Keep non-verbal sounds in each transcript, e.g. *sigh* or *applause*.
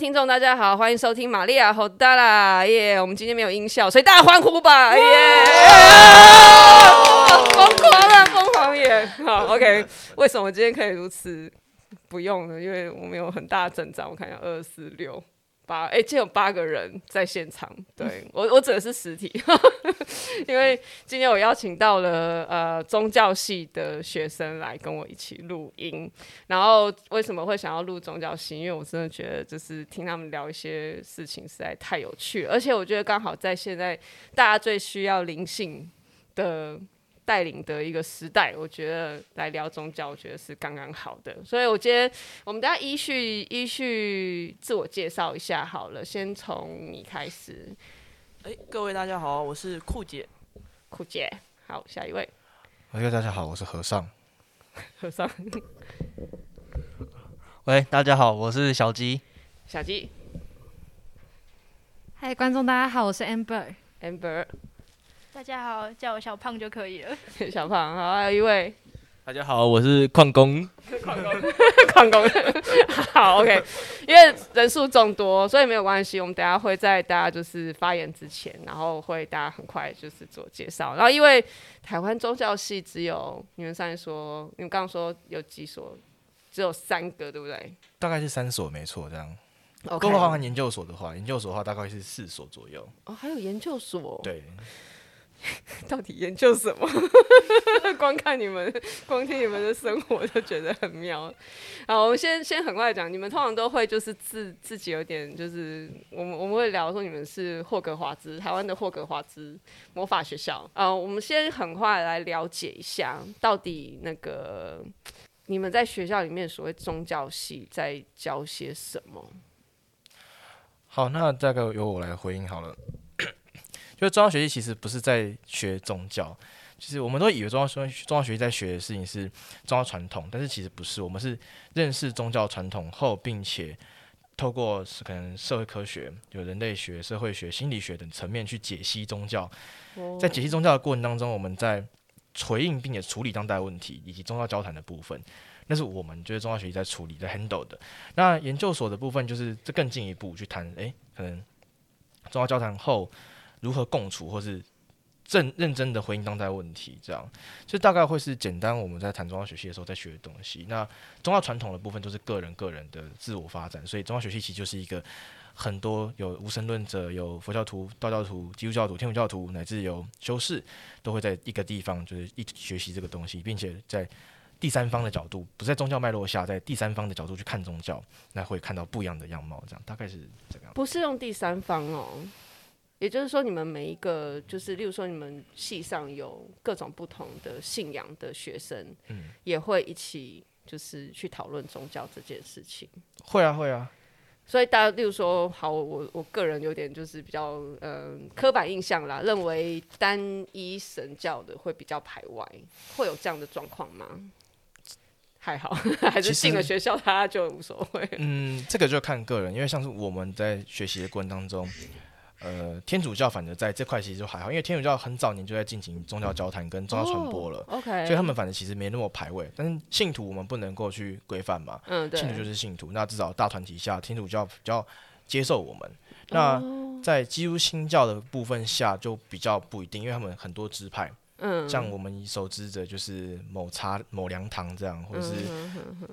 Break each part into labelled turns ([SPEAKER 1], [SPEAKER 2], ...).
[SPEAKER 1] 听众大家好，欢迎收听玛利亚好大啦耶！我们今天没有音效，所以大家欢呼吧耶！疯狂啊，疯狂耶！好，OK，为什么今天可以如此不用呢？因为我们有很大的阵仗，我看一下二四六。八哎，今天有八个人在现场，对我我指的是实体，*laughs* 因为今天我邀请到了呃宗教系的学生来跟我一起录音。然后为什么会想要录宗教系？因为我真的觉得就是听他们聊一些事情实在太有趣了，而且我觉得刚好在现在大家最需要灵性的。带领的一个时代，我觉得来聊宗教，我觉得是刚刚好的。所以，我今天我们大家依序依序自我介绍一下好了，先从你开始。
[SPEAKER 2] 哎，各位大家好，我是酷姐，
[SPEAKER 1] 酷姐。好，下一位。
[SPEAKER 3] 喂，大家好，我是和尚。
[SPEAKER 1] 和尚。*laughs*
[SPEAKER 4] 喂，大家好，我是小鸡。
[SPEAKER 1] 小鸡。
[SPEAKER 5] 嗨，观众大家好，我是 Amber。
[SPEAKER 1] Amber。
[SPEAKER 6] 大家好，叫我小胖就可以了。*laughs*
[SPEAKER 1] 小胖，好，还有一位。
[SPEAKER 4] 大家好，我是矿工。*laughs*
[SPEAKER 1] 矿工，矿工。好，OK。因为人数众多，所以没有关系。我们等下会在大家就是发言之前，然后会大家很快就是做介绍。然后因为台湾宗教系只有你们上面说，你们刚刚说有几所，只有三个，对不对？
[SPEAKER 3] 大概是三所，没错，这样。
[SPEAKER 1] Okay。
[SPEAKER 3] 包括研究所的话，研究所的话大概是四所左右。
[SPEAKER 1] 哦，还有研究所。
[SPEAKER 3] 对。*laughs*
[SPEAKER 1] 到底研究什么？*laughs* 光看你们，光听你们的生活就觉得很妙。好，我们先先很快讲，你们通常都会就是自自己有点就是，我们我们会聊说你们是霍格华兹，台湾的霍格华兹魔法学校。啊，我们先很快来了解一下，到底那个你们在学校里面所谓宗教系在教些什么？
[SPEAKER 3] 好，那大概由我来回应好了。就宗教学习其实不是在学宗教，其实我们都以为宗教宗宗教学习在学的事情是宗教传统，但是其实不是，我们是认识宗教传统后，并且透过可能社会科学、有人类学、社会学、心理学等层面去解析宗教。在解析宗教的过程当中，我们在回应并且处理当代问题以及宗教交谈的部分，那是我们觉得宗教学习在处理在 handle 的。那研究所的部分就是这更进一步去谈，诶，可能宗教交谈后。如何共处，或是正认真的回应当代问题，这样就大概会是简单我们在谈宗教学习的时候在学的东西。那宗教传统的部分就是个人个人的自我发展，所以宗教学习其实就是一个很多有无神论者、有佛教徒、道教徒、基督教徒、天主教徒，乃至有修士，都会在一个地方就是一学习这个东西，并且在第三方的角度，不在宗教脉络下，在第三方的角度去看宗教，那会看到不一样的样貌。这样大概是这个样。
[SPEAKER 1] 不是用第三方哦。也就是说，你们每一个就是，例如说，你们系上有各种不同的信仰的学生，嗯，也会一起就是去讨论宗教这件事情。
[SPEAKER 3] 会啊，会啊。
[SPEAKER 1] 所以大家，例如说，好，我我个人有点就是比较嗯、呃、刻板印象啦，认为单一神教的会比较排外，会有这样的状况吗？还好，*laughs* 还是进了学校，他就无所谓。
[SPEAKER 3] 嗯，这个就看个人，因为像是我们在学习的过程当中。呃，天主教反正在这块其实就还好，因为天主教很早年就在进行宗教交谈跟宗教传播了
[SPEAKER 1] ，oh, okay.
[SPEAKER 3] 所以他们反正其实没那么排位。但是信徒我们不能够去规范嘛，
[SPEAKER 1] 嗯，对，
[SPEAKER 3] 信徒就是信徒，那至少大团体下天主教比较接受我们。那在基督新教的部分下就比较不一定，因为他们很多支派，嗯，像我们熟知的就是某茶某粮堂这样，或者是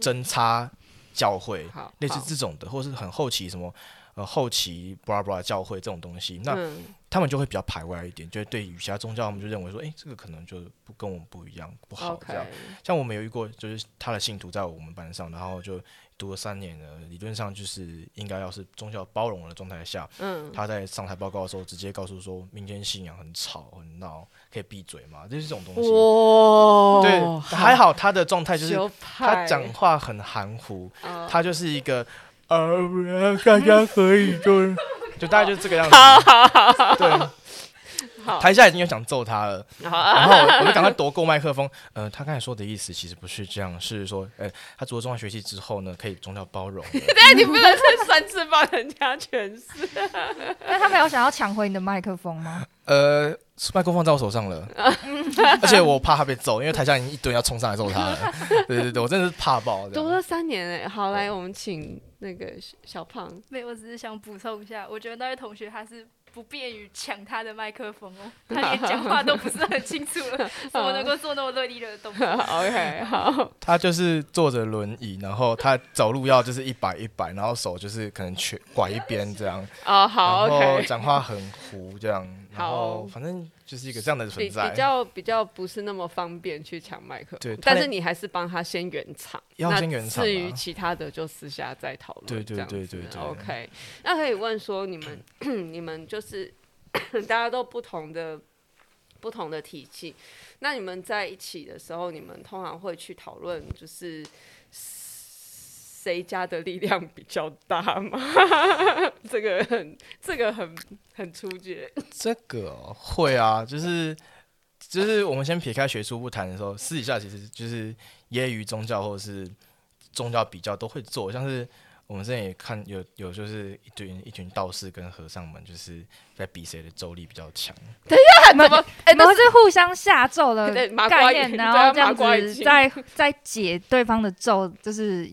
[SPEAKER 3] 真差教会，类似这种的，或是很后期什么。呃，后期布拉布拉教会这种东西，那、嗯、他们就会比较排外一点，就是对于其他宗教，他们就认为说，诶、欸，这个可能就不跟我们不一样，不好这样。像我们有遇过，就是他的信徒在我们班上，然后就读了三年了，理论上就是应该要是宗教包容的状态下，嗯，他在上台报告的时候，直接告诉说，民间信仰很吵很闹，可以闭嘴嘛，就是这种东西。哇，对，还好他的状态就是他讲话很含糊，他就是一个。呃，大家可以就是 *laughs* 就大概就这个样子。对，
[SPEAKER 1] 好，
[SPEAKER 3] 台下已经有想揍他了，然后我就赶快夺过麦克风。呃，他刚才说的意思其实不是这样，是说，呃，他读了宗教学习之后呢，可以宗教包容。*laughs*
[SPEAKER 1] 但你不能是三次帮人家诠释。*laughs*
[SPEAKER 5] 那他们有想要抢回你的麦克风吗？
[SPEAKER 3] 呃，麦克风在我手上了，*laughs* 而且我怕他被揍，因为台下已经一堆要冲上来揍他了。对对对，我真的是怕爆。
[SPEAKER 1] 读了三年哎，好，来我们请那个小胖。
[SPEAKER 6] 没有，我只是想补充一下，我觉得那位同学他是。不便于抢他的麦克风哦，*laughs* 他连讲话都不是很清楚了，*laughs* 怎么能够做那么锐利的动作？*laughs*
[SPEAKER 1] OK，好。
[SPEAKER 3] 他就是坐着轮椅，然后他走路要就是一摆一摆，然后手就是可能全拐一边这样。
[SPEAKER 1] 哦，好，OK。
[SPEAKER 3] 然后讲话很糊这样，然后反正就是一个这样的存在。
[SPEAKER 1] 比较比较不是那么方便去抢麦克风，对。但是你还是帮他先圆场，
[SPEAKER 3] 要先圆场。
[SPEAKER 1] 至于其他的就私下再讨论。
[SPEAKER 3] 对对对对对。
[SPEAKER 1] OK，那可以问说你们 *clears throat* 你们就。是 *clears throat* 大家都不同的不同的体系，那你们在一起的时候，你们通常会去讨论，就是谁家的力量比较大吗？*laughs* 这个很这个很很初阶。
[SPEAKER 3] 这个会啊，就是就是我们先撇开学术不谈的时候，私底下其实就是业余宗教或者是宗教比较都会做，像是。我们之前也看有有就是一群一群道士跟和尚们就是在比谁的咒力比较强。
[SPEAKER 5] 等一下，怎么？哎，都是互相下咒的概念，然后这样子在在解对方的咒，就是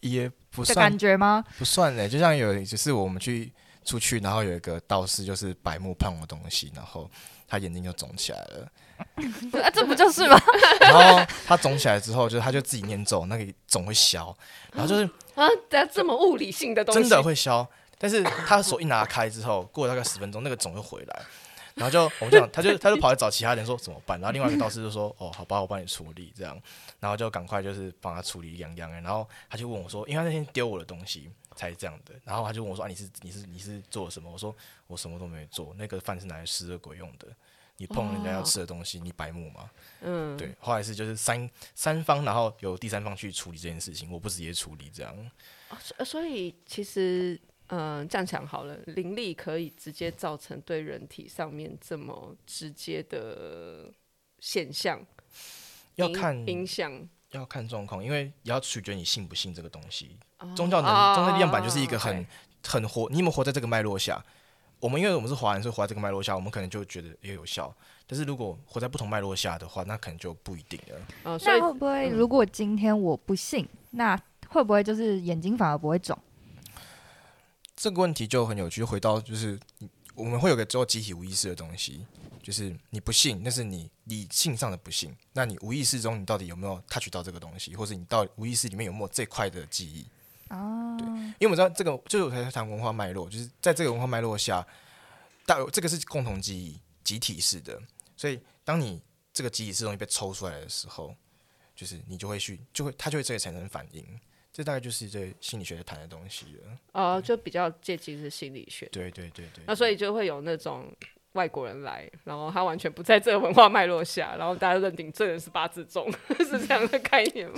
[SPEAKER 3] 也不算
[SPEAKER 5] 感觉吗？
[SPEAKER 3] 不算呢，就像有就是我们去出去，然后有一个道士就是白木胖的东西，然后他眼睛就肿起来了。*laughs*
[SPEAKER 5] 啊，这不就是吗？*laughs*
[SPEAKER 3] 然后他肿起来之后，就他就自己念咒，那个肿会消，然后就是
[SPEAKER 1] 啊，这么物理性的东西
[SPEAKER 3] 真的会消。但是他手一拿开之后，过了大概十分钟，那个肿又回来，然后就我们就讲，他就他就跑来找其他人说怎么办？然后另外一个道士就说哦，好吧，我帮你处理这样，然后就赶快就是帮他处理样样。然后他就问我说，因为他那天丢我的东西才这样的，然后他就问我说啊，你是你是你是做了什么？我说我什么都没做，那个饭是拿来施恶鬼用的。你碰人家要吃的东西，哦、你白目吗？嗯，对。后来是就是三三方，然后由第三方去处理这件事情，我不直接处理这样。
[SPEAKER 1] 哦、所以其实，嗯、呃，这样讲好了，灵力可以直接造成对人体上面这么直接的现象，
[SPEAKER 3] 要看
[SPEAKER 1] 影响，
[SPEAKER 3] 要看状况，因为也要取决你信不信这个东西。哦、宗教能，宗教力量本就是一个很、哦、很活，你有没有活在这个脉络下？我们因为我们是华人，所以活在这个脉络下，我们可能就觉得也有效。但是如果活在不同脉络下的话，那可能就不一定了。
[SPEAKER 5] 哦、那会不会，如果今天我不信，嗯、那会不会就是眼睛反而不会肿？
[SPEAKER 3] 这个问题就很有趣，回到就是我们会有个做集体无意识的东西，就是你不信，那是你理性上的不信。那你无意识中，你到底有没有 touch 到这个东西，或者你到无意识里面有没有这块的记忆？哦，对，因为我们知道这个就是我才谈文化脉络，就是在这个文化脉络下，大这个是共同记忆、集体式的，所以当你这个集体式东西被抽出来的时候，就是你就会去，就会它就会这个产生反应，这大概就是这心理学谈的东西了。
[SPEAKER 1] 哦，就比较接近是心理学。
[SPEAKER 3] 对对对对。
[SPEAKER 1] 那所以就会有那种外国人来，然后他完全不在这个文化脉络下，然后大家认定这人是八字重，*laughs* 是这样的概念吗？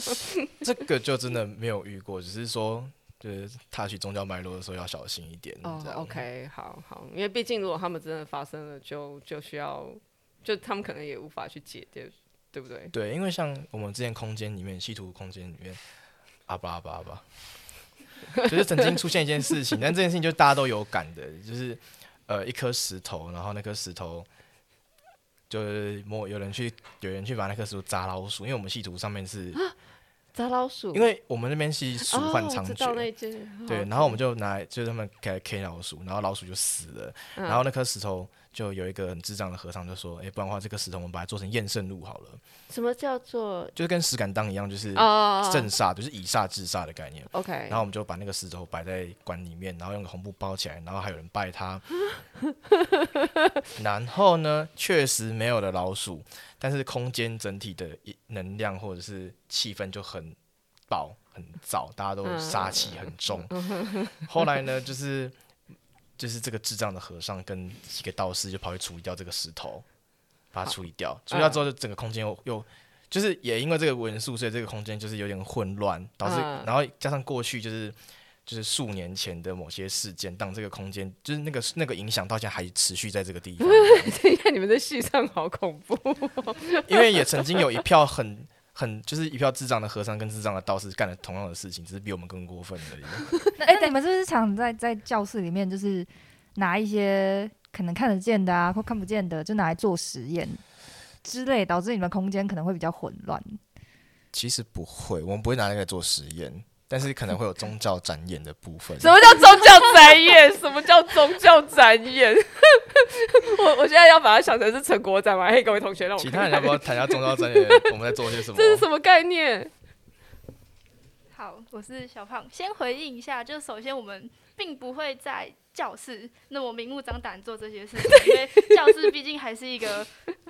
[SPEAKER 3] 这个就真的没有遇过，只是说，就是踏去宗教脉络的时候要小心一点。哦
[SPEAKER 1] ，OK，好好，因为毕竟如果他们真的发生了，就就需要，就他们可能也无法去解决，对不对？
[SPEAKER 3] 对，因为像我们之前空间里面，稀土空间里面，阿巴阿巴阿巴，*laughs* 就是曾经出现一件事情，但这件事情就大家都有感的，就是。呃，一颗石头，然后那颗石头就是摸，有人去，有人去把那颗石头砸老鼠，因为我们系图上面是
[SPEAKER 1] 砸老鼠，
[SPEAKER 3] 因为我们那边是鼠患猖獗，
[SPEAKER 1] 哦、
[SPEAKER 3] 对，然后我们就拿，就是他们给 K 老鼠，然后老鼠就死了，嗯、然后那颗石头。就有一个很智障的和尚就说：“哎、欸，不然的话，这个石头我们把它做成验圣路好了。”
[SPEAKER 1] 什么叫做？
[SPEAKER 3] 就是跟石敢当一样，就是镇煞，就是以煞制煞的概念。
[SPEAKER 1] OK。
[SPEAKER 3] 然后我们就把那个石头摆在棺里面，然后用个红布包起来，然后还有人拜他。*laughs* 然后呢，确实没有了老鼠，但是空间整体的能量或者是气氛就很爆、很燥，大家都杀气很重。后来呢，就是。就是这个智障的和尚跟几个道士就跑去处理掉这个石头，把它处理掉。处理掉之后，就整个空间又又就是也因为这个元素，所以这个空间就是有点混乱，导致然后加上过去就是就是数年前的某些事件，当这个空间就是那个那个影响到现在还持续在这个地方。
[SPEAKER 1] 等一下，你们的戏上好恐怖，
[SPEAKER 3] 因为也曾经有一票很很就是一票智障的和尚跟智障的道士干了同样的事情，只是比我们更过分而已。*laughs*
[SPEAKER 5] 哎、欸，你们是不是常在在教室里面就是拿一些可能看得见的啊或看不见的，就拿来做实验之类，导致你们空间可能会比较混乱？
[SPEAKER 3] 其实不会，我们不会拿那个做实验，但是可能会有宗教展演的部分。
[SPEAKER 1] 什么叫宗教展演？*laughs* 什么叫宗教展演？*laughs* 我我现在要把它想成是成果展嘛？嘿，各位同学，让我
[SPEAKER 3] 其他人要不要谈一下宗教展演？我们在做些什么？
[SPEAKER 1] 这是什么概念？
[SPEAKER 6] 好，我是小胖，先回应一下，就是首先我们并不会在教室那么明目张胆做这些事情，因为教室毕竟还是一个。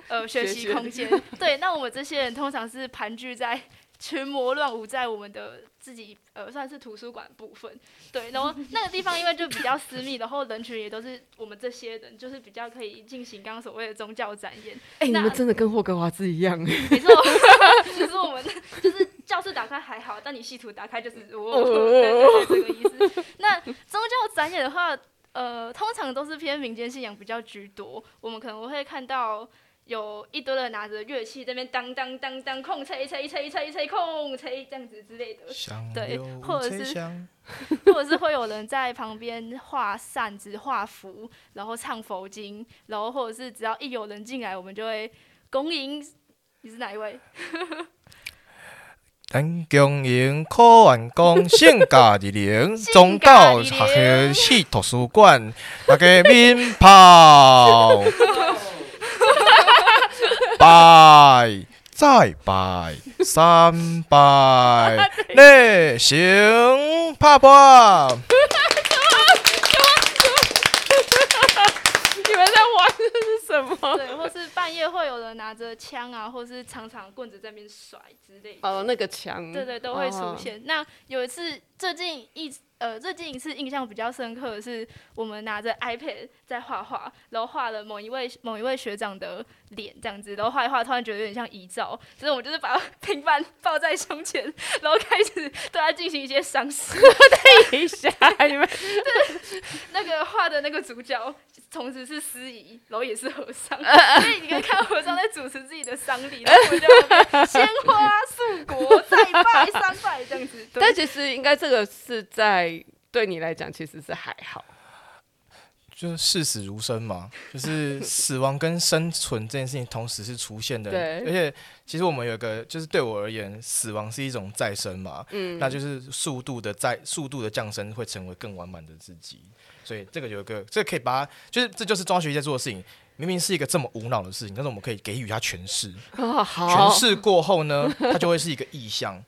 [SPEAKER 6] 呃，学习空间对，那我们这些人通常是盘踞在群魔乱舞在我们的自己呃，算是图书馆部分，*laughs* 对，然后那个地方因为就比较私密，然后人群也都是我们这些人，就是比较可以进行刚刚所谓的宗教展演。
[SPEAKER 1] 哎、欸，你们真的跟霍格华兹一样哎，*laughs*
[SPEAKER 6] 没错，其实我们就是教室打开还好，但你系图打开就是我、这个意思。那宗教展演的话，呃，通常都是偏民间信仰比较居多，我们可能会看到。有一堆人拿着乐器在那边当当当当空吹吹吹吹吹空吹这样子之类的，对，或者是 *laughs* 或者是会有人在旁边画扇子、画符，然后唱佛经，然后或者是只要一有人进来，我们就会恭迎。你是哪一位？*laughs*
[SPEAKER 3] 咱恭迎考完公圣驾日灵，*laughs* 宗教学系图书馆大家鞭炮。拜，再拜，三拜，*laughs* 内行啪啪。*laughs*
[SPEAKER 1] 你们在玩的是什么？
[SPEAKER 6] 对，或是半夜会有人拿着枪啊，或是长长棍子在那边甩之类的。
[SPEAKER 1] 哦，那个枪。
[SPEAKER 6] 对对，都会出现。哦、那有一次，最近一。呃，最近一次印象比较深刻的是，我们拿着 iPad 在画画，然后画了某一位某一位学长的脸这样子，然后画一画，突然觉得有点像遗照，所以我们就是把 *laughs* 平板抱在胸前，然后开始对他进行一些赏识。*laughs*
[SPEAKER 1] 等一下，你们
[SPEAKER 6] 对那个画的那个主角，同时是司仪，然后也是和尚，所以你可以看和尚在主持自己的丧礼，然后就 *laughs* 鲜花素果，再拜三拜这样子。
[SPEAKER 1] 但其实应该这个是在。对你来讲，其实是还好，
[SPEAKER 3] 就是视死如生嘛，*laughs* 就是死亡跟生存这件事情同时是出现的。
[SPEAKER 1] 对，
[SPEAKER 3] 而且其实我们有一个，就是对我而言，死亡是一种再生嘛，嗯，那就是速度的再速度的降生，会成为更完满的自己。所以这个有一个，这个可以把它，就是这就是宗教学习在做的事情。明明是一个这么无脑的事情，但是我们可以给予它诠释。
[SPEAKER 1] 哦，好，
[SPEAKER 3] 诠释过后呢，*laughs* 它就会是一个意象。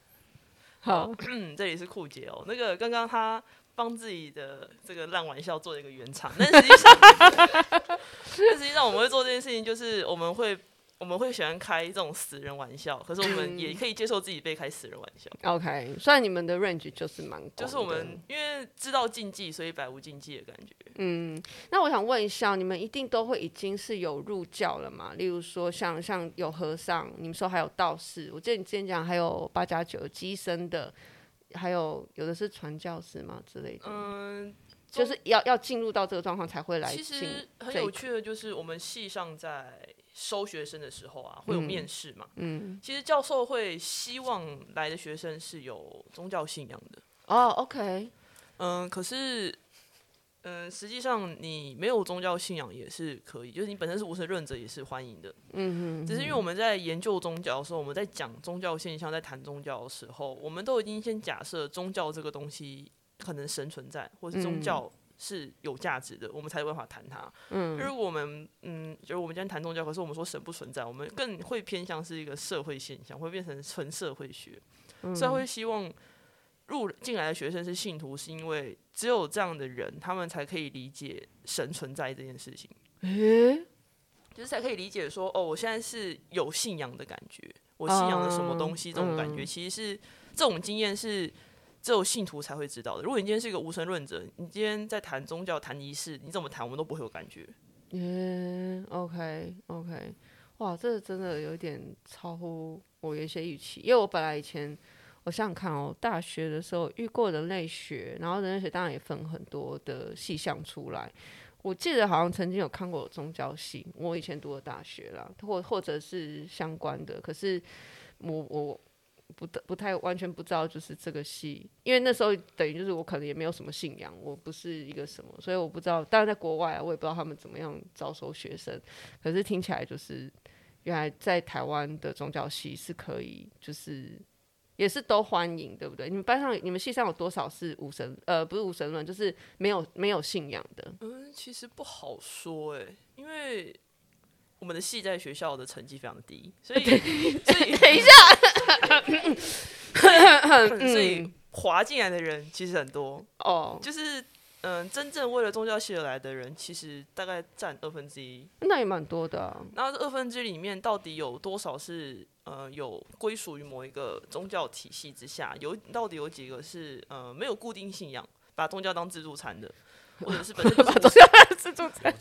[SPEAKER 2] 好，这里是酷姐哦，那个刚刚他。帮自己的这个烂玩笑做了一个圆场，但实际上，*laughs* 但实际上我们会做这件事情，就是我们会我们会喜欢开这种死人玩笑，可是我们也可以接受自己被开死人玩笑。
[SPEAKER 1] OK，虽然你们的 range 就是蛮广，
[SPEAKER 2] 就是我们因为知道禁忌，所以百无禁忌的感觉。
[SPEAKER 1] 嗯，那我想问一下，你们一定都会已经是有入教了嘛？例如说像像有和尚，你们说还有道士，我记得你之前讲还有八加九机身的。还有有的是传教士嘛之类的，嗯，就是要要进入到这个状况才会来。
[SPEAKER 2] 其实很有趣的就是我们系上在收学生的时候啊，会有面试嘛，嗯，其实教授会希望来的学生是有宗教信仰的。
[SPEAKER 1] 哦，OK，
[SPEAKER 2] 嗯，可是。嗯，实际上你没有宗教信仰也是可以，就是你本身是无神论者也是欢迎的。嗯哼，只是因为我们在研究宗教的时候，我们在讲宗教现象，在谈宗教的时候，我们都已经先假设宗教这个东西可能神存在，或是宗教是有价值的，嗯、我们才有办法谈它。嗯，如果我们嗯，就是我们今天谈宗教，可是我们说神不存在，我们更会偏向是一个社会现象，会变成纯社会学，嗯、所以会希望。入进来的学生是信徒，是因为只有这样的人，他们才可以理解神存在这件事情。诶，就是才可以理解说，哦，我现在是有信仰的感觉，我信仰的什么东西，这种感觉，其实是这种经验是只有信徒才会知道的。如果你今天是一个无神论者，你今天在谈宗教、谈仪式，你怎么谈，我们都不会有感觉。
[SPEAKER 1] 嗯，OK，OK，哇，这真的有点超乎我原先预期，因为我本来以前。我想想看哦，大学的时候遇过人类学，然后人类学当然也分很多的细项出来。我记得好像曾经有看过宗教系，我以前读的大学啦，或或者是相关的。可是我我不不太完全不知道，就是这个系，因为那时候等于就是我可能也没有什么信仰，我不是一个什么，所以我不知道。当然在国外啊，我也不知道他们怎么样招收学生。可是听起来就是，原来在台湾的宗教系是可以，就是。也是都欢迎，对不对？你们班上、你们系上有多少是无神？呃，不是无神论，就是没有没有信仰的。
[SPEAKER 2] 嗯，其实不好说哎，因为我们的系在学校的成绩非常低，所以所以
[SPEAKER 1] 等一下，
[SPEAKER 2] 所以滑进来的人其实很多
[SPEAKER 1] 哦，
[SPEAKER 2] 就是。嗯，真正为了宗教系而来的人，其实大概占二分之一，
[SPEAKER 1] 那也蛮多的啊。
[SPEAKER 2] 那这二分之一里面，到底有多少是呃有归属于某一个宗教体系之下？有到底有几个是呃没有固定信仰，把宗教当自助餐的，或者是本身
[SPEAKER 1] 把宗教当自助餐，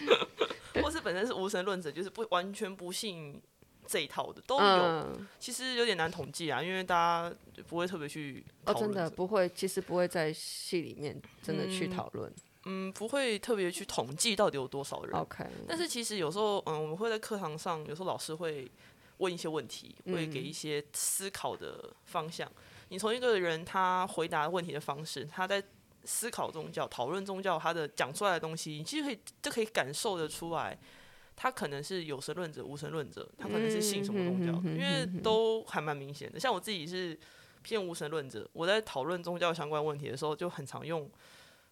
[SPEAKER 1] *laughs*
[SPEAKER 2] 或是本身是无神论者，就是不完全不信。这一套的都有，
[SPEAKER 1] 嗯、
[SPEAKER 2] 其实有点难统计啊，因为大家不会特别去
[SPEAKER 1] 哦，真的不会，其实不会在戏里面真的去讨论，
[SPEAKER 2] 嗯，嗯，不会特别去统计到底有多少人。
[SPEAKER 1] OK，
[SPEAKER 2] 但是其实有时候，嗯，我们会在课堂上，有时候老师会问一些问题，会给一些思考的方向。嗯、你从一个人他回答问题的方式，他在思考宗教、讨论宗教，他的讲出来的东西，你其实可以就可以感受得出来。他可能是有神论者、无神论者，他可能是信什么宗教的，因为都还蛮明显的。像我自己是偏无神论者，我在讨论宗教相关问题的时候，就很常用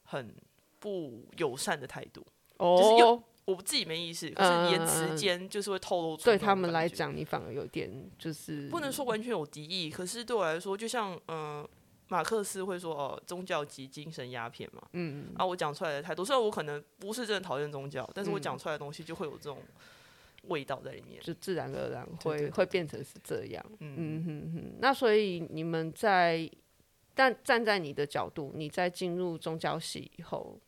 [SPEAKER 2] 很不友善的态度，就是有我自己没意识，可是言辞间就是会透露出。
[SPEAKER 1] 对他们来讲，你反而有点就是
[SPEAKER 2] 不能说完全有敌意，可是对我来说，就像嗯。马克思会说：“哦，宗教及精神鸦片嘛。”嗯嗯，啊，我讲出来的态度，虽然我可能不是真的讨厌宗教，但是我讲出来的东西就会有这种味道在里面，
[SPEAKER 1] 就自然而然会会变成是这样。嗯
[SPEAKER 2] 嗯
[SPEAKER 1] 哼哼。那所以你们在，但站在你的角度，你在进入宗教系以后，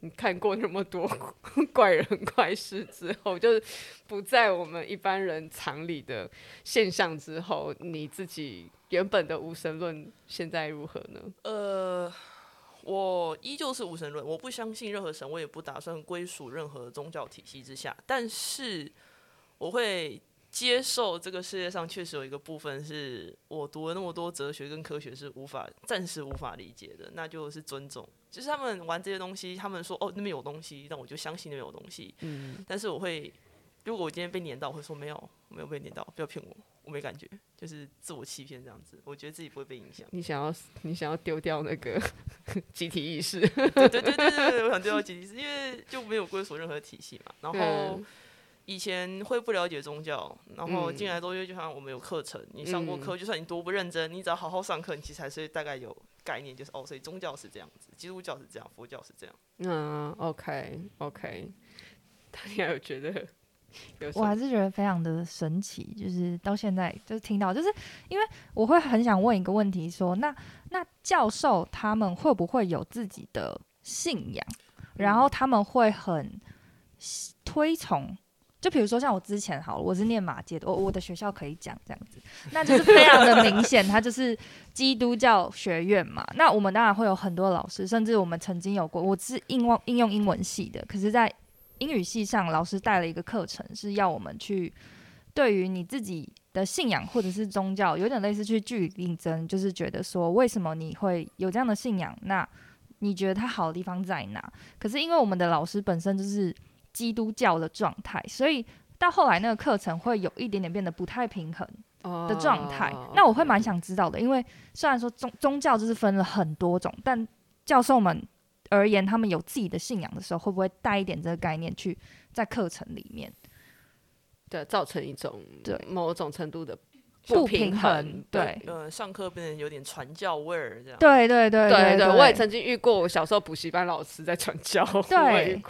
[SPEAKER 1] 你 *laughs* 看过那么多 *laughs* 怪人 *laughs* 怪事之后，就是不在我们一般人常理的现象之后，你自己。原本的无神论现在如何呢？
[SPEAKER 2] 呃，我依旧是无神论，我不相信任何神，我也不打算归属任何宗教体系之下。但是我会接受这个世界上确实有一个部分是我读了那么多哲学跟科学是无法暂时无法理解的，那就是尊重。就是他们玩这些东西，他们说哦那边有东西，但我就相信那边有东西。嗯，但是我会，如果我今天被黏到，我会说没有，我没有被黏到，不要骗我。我没感觉，就是自我欺骗这样子。我觉得自己不会被影响。
[SPEAKER 1] 你想要，你想要丢掉那个 *laughs* 集体意识？
[SPEAKER 2] 对对对对对，我想丢掉集体意识，因为就没有归属任何体系嘛。然后以前会不了解宗教，然后进来之后就像我们有课程，你上过课，就算你多不认真，你只要好好上课，你其实还是大概有概念，就是哦，所以宗教是这样子，基督教是这样，佛教是这样。
[SPEAKER 1] 嗯，OK OK，*laughs* 大家有觉得？*laughs*
[SPEAKER 5] 我还是觉得非常的神奇，就是到现在就是听到，就是因为我会很想问一个问题说，说那那教授他们会不会有自己的信仰，然后他们会很推崇，就比如说像我之前好了，我是念马界的，我我的学校可以讲这样子，那就是非常的明显，他就是基督教学院嘛。那我们当然会有很多老师，甚至我们曾经有过，我是应用应用英文系的，可是在。英语系上，老师带了一个课程，是要我们去对于你自己的信仰或者是宗教，有点类似去据理力争，就是觉得说，为什么你会有这样的信仰？那你觉得它好的地方在哪？可是因为我们的老师本身就是基督教的状态，所以到后来那个课程会有一点点变得不太平衡的状态。Oh. 那我会蛮想知道的，因为虽然说宗宗教就是分了很多种，但教授们。而言，他们有自己的信仰的时候，会不会带一点这个概念去在课程里面，
[SPEAKER 1] 对，造成一种
[SPEAKER 5] 对
[SPEAKER 1] 某种程度的
[SPEAKER 5] 不平衡？对，
[SPEAKER 2] 呃，上课变得有点传教味儿这样。
[SPEAKER 5] 对对对对对，
[SPEAKER 1] 我也曾经遇过，我小时候补习班老师在传教。
[SPEAKER 5] 对，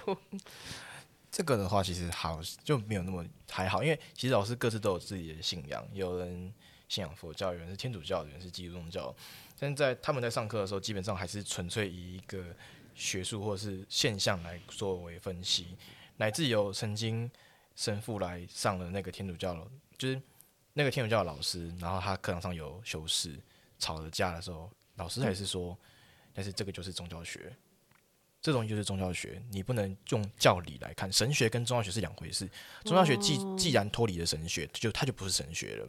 [SPEAKER 3] 这个的话其实好就没有那么还好，因为其实老师各自都有自己的信仰，有人信仰佛教，有人是天主教，有人是基督教。但在他们在上课的时候，基本上还是纯粹以一个。学术或者是现象来作为分析，乃至有曾经神父来上了那个天主教，就是那那个天主教的老师，然后他课堂上有修士吵了架的时候，老师还是说，但是这个就是宗教学，这东西就是宗教学，你不能用教理来看，神学跟宗教学是两回事。宗教学既既然脱离了神学，就它就不是神学了。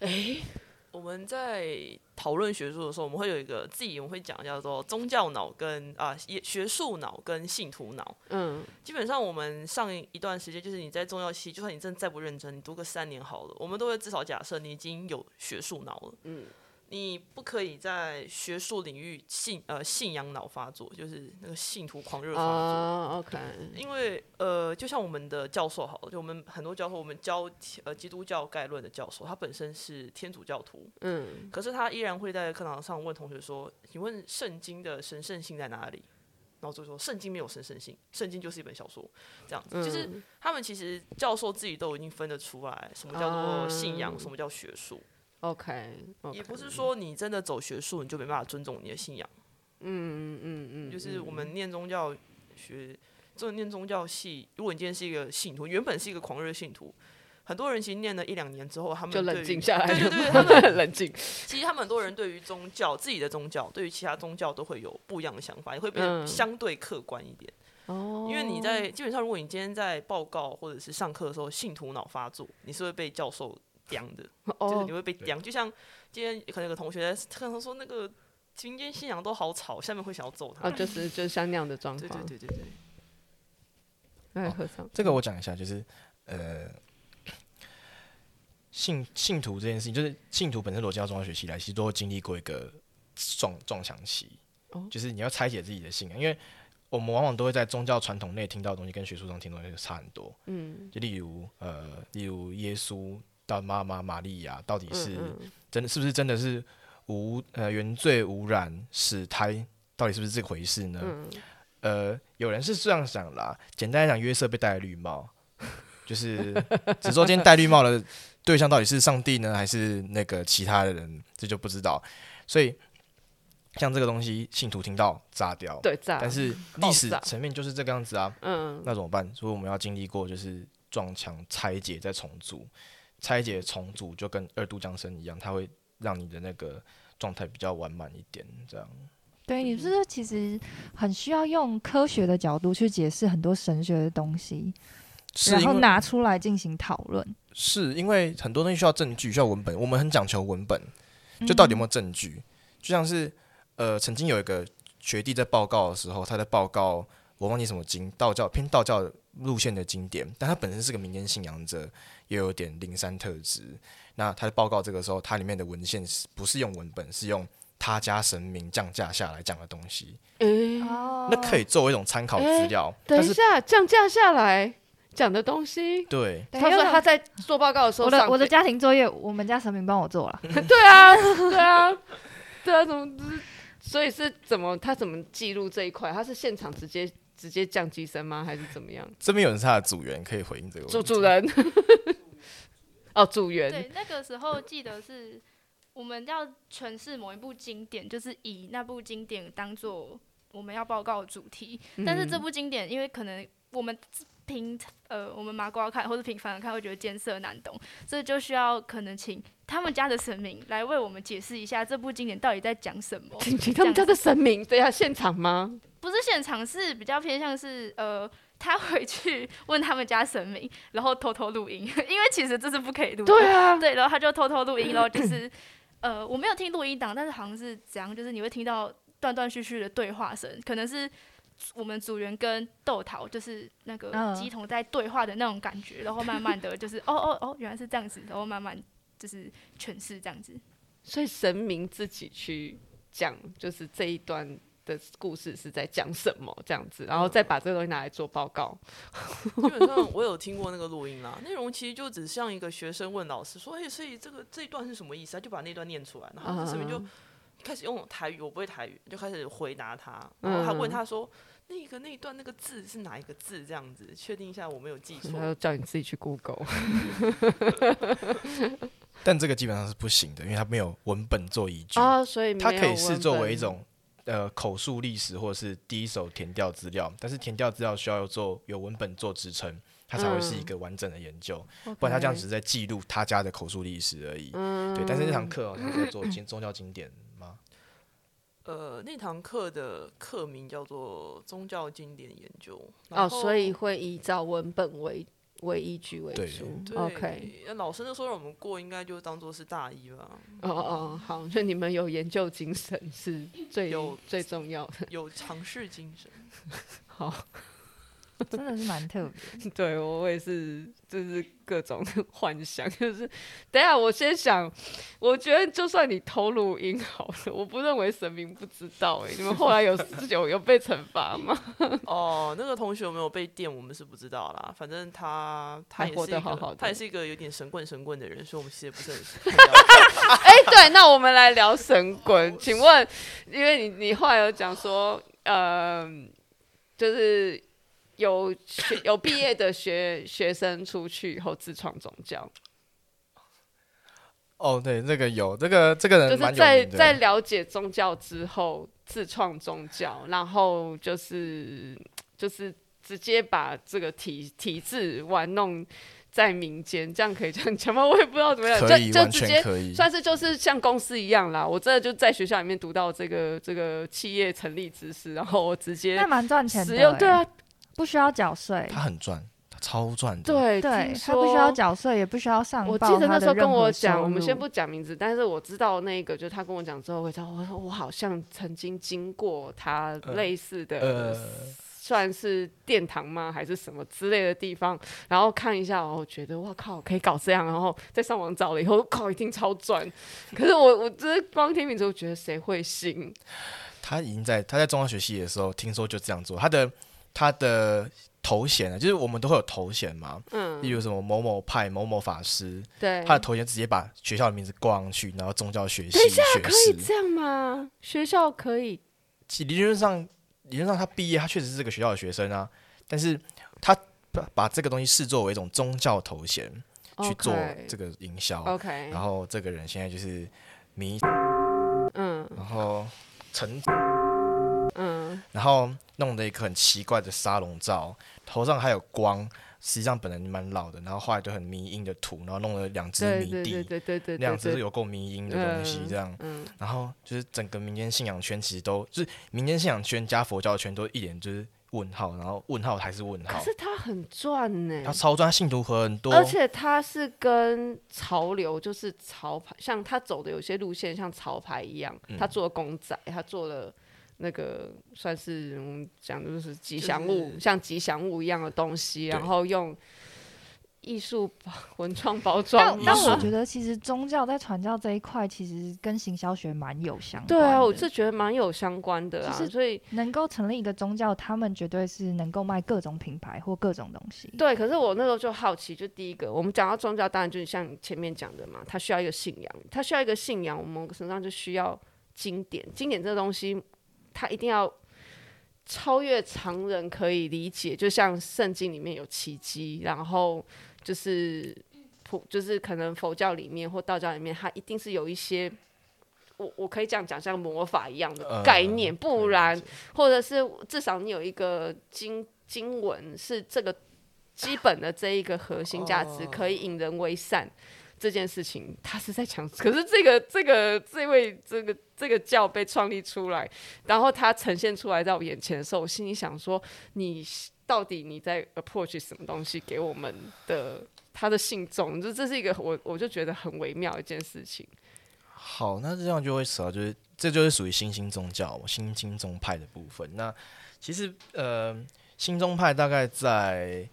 [SPEAKER 2] 诶。我们在讨论学术的时候，我们会有一个自己我们会讲叫做宗教脑跟啊学术脑跟信徒脑。嗯，基本上我们上一段时间就是你在宗教系，就算你真的再不认真，你读个三年好了，我们都会至少假设你已经有学术脑了。嗯。你不可以在学术领域信呃信仰脑发作，就是那个信徒狂热发作。
[SPEAKER 1] Uh, OK。
[SPEAKER 2] 因为呃，就像我们的教授好了，就我们很多教授，我们教呃基督教概论的教授，他本身是天主教徒。嗯。可是他依然会在课堂上问同学说：“请问圣经的神圣性在哪里？”然后就说：“圣经没有神圣性，圣经就是一本小说。”这样子，嗯、就是他们其实教授自己都已经分得出来，什么叫做信仰，uh, 什么叫学术。
[SPEAKER 1] OK，, okay.
[SPEAKER 2] 也不是说你真的走学术，你就没办法尊重你的信仰。嗯嗯嗯嗯，就是我们念宗教学，这念宗教系，如果你今天是一个信徒，原本是一个狂热信徒，很多人其实念了一两年之后，他们
[SPEAKER 1] 就冷静下来，
[SPEAKER 2] 对对对，他们
[SPEAKER 1] 很 *laughs* 冷静。
[SPEAKER 2] 其实他们很多人对于宗教，自己的宗教，对于其他宗教都会有不一样的想法，也会变得相对客观一点。哦、嗯，因为你在基本上，如果你今天在报告或者是上课的时候，信徒脑发作，你是会被教授。刁的，就是你会被刁，就像今天可能有个同学在课堂说，那个民间信仰都好吵，下面会想要揍他。
[SPEAKER 1] 哦，就是就是像那样的状况。
[SPEAKER 2] 对对对对对。
[SPEAKER 1] 哎，和尚，
[SPEAKER 3] 这个我讲一下，就是呃，信信徒这件事情，就是信徒本身，罗教宗教学习来，其实都经历过一个撞撞墙期。哦。就是你要拆解自己的信仰，因为我们往往都会在宗教传统内听到的东西，跟学术上听到的东西差很多。嗯。就例如呃，例如耶稣。到妈妈玛利亚到底是真的是不是真的是无呃原罪无染死胎，到底是不是这回事呢？嗯、呃，有人是这样想啦，简单来讲，约瑟被戴了绿帽，就是 *laughs* 只说今天戴绿帽的对象到底是上帝呢，还是那个其他的人，这就不知道。所以像这个东西，信徒听到炸掉，
[SPEAKER 1] 对炸。
[SPEAKER 3] 但是历史层面就是这个样子啊，嗯，那怎么办？所以我们要经历过就是撞墙、拆解、再重组。拆解重组就跟二度降生一样，它会让你的那个状态比较完满一点。这样，
[SPEAKER 5] 对，你是不是其实很需要用科学的角度去解释很多神学的东西，然后拿出来进行讨论？
[SPEAKER 3] 是因为很多东西需要证据，需要文本。我们很讲求文本，就到底有没有证据？嗯、就像是呃，曾经有一个学弟在报告的时候，他在报告我忘记什么经，道教偏道教路线的经典，但他本身是个民间信仰者。又有点灵山特质。那他的报告这个时候，它里面的文献是不是用文本，是用他家神明降价下来讲的东西？诶、欸，那可以作为一种参考资料。
[SPEAKER 1] 欸、等一下，降价下来讲的东西，
[SPEAKER 3] 对，
[SPEAKER 1] 他说他在做报告的时候，
[SPEAKER 5] 我的我的家庭作业，我们家神明帮我做了。*laughs*
[SPEAKER 1] 对啊，对啊，对啊，怎么？所以是怎么？他怎么记录这一块？他是现场直接。直接降机身吗？还是怎么样？
[SPEAKER 3] 这边有人是他的组员，可以回应这个问题。
[SPEAKER 1] 主主人，哦，组员。
[SPEAKER 6] 对，那个时候记得是我们要诠释某一部经典，就是以那部经典当做我们要报告的主题。嗯、但是这部经典，因为可能我们平呃我们麻瓜看或者平凡人看会觉得艰涩难懂，所以就需要可能请他们家的神明来为我们解释一下这部经典到底在讲什么。
[SPEAKER 1] 请他们家的神明，对啊，现场吗？
[SPEAKER 6] 不是现场，是比较偏向是呃，他回去问他们家神明，然后偷偷录音，*laughs* 因为其实这是不可以录的。
[SPEAKER 1] 对啊，
[SPEAKER 6] 对，然后他就偷偷录音，然后就是 *coughs* 呃，我没有听录音档，但是好像是怎样，就是你会听到断断续续的对话声，可能是我们组员跟豆桃就是那个鸡童在对话的那种感觉，然后慢慢的就是 *laughs* 哦哦哦，原来是这样子，然后慢慢就是诠释这样子。
[SPEAKER 1] 所以神明自己去讲，就是这一段。的故事是在讲什么这样子，然后再把这个东西拿来做报告。*laughs*
[SPEAKER 2] 基本上我有听过那个录音啦，内容其实就只像一个学生问老师说：“哎、欸，所以这个这一段是什么意思？”他就把那段念出来，然后这边就开始用台语，我不会台语，就开始回答他。然后他问他说：“那个那一段那个字是哪一个字？”这样子确定一下我没有记错。
[SPEAKER 1] 他就叫你自己去 Google。*laughs*
[SPEAKER 3] 但这个基本上是不行的，因为它没有文本做依据
[SPEAKER 1] 啊，所以
[SPEAKER 3] 他可以视作为一种。呃，口述历史或者是第一手填调资料，但是填调资料需要有做有文本做支撑，它才会是一个完整的研究。嗯、不然他这样只是在记录他家的口述历史而已。嗯、对，但是那堂课好像在做经 *coughs* 宗教经典吗？
[SPEAKER 2] 呃，那堂课的课名叫做宗教经典研究。
[SPEAKER 1] 哦，所以会依照文本为。为依据为主，OK。
[SPEAKER 2] 那老师那时候让我们过，应该就当做是大一吧。
[SPEAKER 1] 哦哦，好，就你们有研究精神是最有最重要的，
[SPEAKER 2] 有尝试精神。*laughs*
[SPEAKER 1] 好。*laughs*
[SPEAKER 5] 真的是蛮特别，*laughs*
[SPEAKER 1] 对我也是，就是各种 *laughs* 幻想，就是等下我先想，我觉得就算你偷录音好了，我不认为神明不知道哎、欸，你们后来有有有被惩罚吗？
[SPEAKER 2] 哦，那个同学有没有被电，我们是不知道啦，反正他他也是一个
[SPEAKER 1] 好好
[SPEAKER 2] 他也是一个有点神棍神棍的人，所以我们其实不是很。
[SPEAKER 1] 哎、欸，对，那我们来聊神棍，请问，因为你你后来有讲说，呃，就是。有学 *coughs* 有毕业的学学生出去以后自创宗教。
[SPEAKER 3] 哦，对，这个有这个这个人
[SPEAKER 1] 就是在在了解宗教之后自创宗教，然后就是就是直接把这个体体制玩弄在民间，这样可以这样讲吗？我也不知道怎
[SPEAKER 3] 么样，
[SPEAKER 1] 就就直接算是就是像公司一样啦。我真的就在学校里面读到这个这个企业成立知识，然后我直接
[SPEAKER 5] 那蛮赚钱的欸，
[SPEAKER 1] 对啊。
[SPEAKER 5] 不需要缴税，
[SPEAKER 3] 他很赚，他超赚的。
[SPEAKER 1] 对
[SPEAKER 5] 对，他不需要缴税，也不需要上报。
[SPEAKER 1] 我记得那时候跟我讲，我们先不讲名字，但是我知道那个，就他跟我讲之后，我说我说我好像曾经经过他类似的，呃、算是殿堂吗，还是什么之类的地方，然后看一下，我觉得哇靠，可以搞这样，然后再上网找了以后，靠，一定超赚。可是我我只是光听名字，我觉得谁会信？
[SPEAKER 3] 他已经在他在中央学习的时候，听说就这样做，他的。他的头衔呢，就是我们都会有头衔嘛，嗯，例如什么某某派、某某法师，
[SPEAKER 1] 对，
[SPEAKER 3] 他的头衔直接把学校的名字挂上去，然后宗教学系
[SPEAKER 1] 学士，可以这样吗？学校可以？
[SPEAKER 3] 理论上，理论上他毕业，他确实是这个学校的学生啊，但是他把把这个东西视作为一种宗教头衔去做这个营销
[SPEAKER 1] ，OK，
[SPEAKER 3] 然后这个人现在就是迷，
[SPEAKER 1] 嗯，
[SPEAKER 3] 然后成。嗯，然后弄了一个很奇怪的沙龙照，头上还有光，实际上本来蛮老的。然后画一堆很迷因的图，然后弄了两只迷弟，
[SPEAKER 1] 对对对对，
[SPEAKER 3] 那样子是有够迷因的东西，这样。嗯，然后就是整个民间信仰圈其实都就是民间信仰圈加佛教圈都一脸就是问号，然后问号还是问号。
[SPEAKER 1] 可是他很赚呢，
[SPEAKER 3] 他超赚，信徒很多，
[SPEAKER 1] 而且他是跟潮流就是潮牌，像他走的有些路线像潮牌一样，他做公仔，他做了。那个算是我们讲的就是吉祥物，就是、像吉祥物一样的东西，然后用艺术 *laughs* 文创包装。
[SPEAKER 5] 但我觉得，其实宗教在传教这一块，其实跟行销学蛮有相关。对
[SPEAKER 1] 啊，我是觉得蛮有相关的啊。所以
[SPEAKER 5] 能够成立一个宗教，他们绝对是能够卖各种品牌或各种东西。
[SPEAKER 1] 对，可是我那时候就好奇，就第一个，我们讲到宗教，当然就是像你前面讲的嘛，它需要一个信仰，它需要一个信仰，我们身上就需要经典，经典这个东西。他一定要超越常人可以理解，就像圣经里面有奇迹，然后就是普，就是可能佛教里面或道教里面，它一定是有一些，我我可以这样讲，像魔法一样的概念，呃、不然或者是至少你有一个经经文是这个基本的这一个核心价值，可以引人为善。这件事情他是在讲，*laughs* 可是这个这个这位这个这个教被创立出来，然后他呈现出来在我眼前的时候，我心里想说，你到底你在 approach 什么东西给我们的他的信众？就这是一个我我就觉得很微妙一件事情。
[SPEAKER 3] 好，那这样就会扯到，就是这就是属于新兴宗教、新兴宗派的部分。那其实呃，新宗派大概在。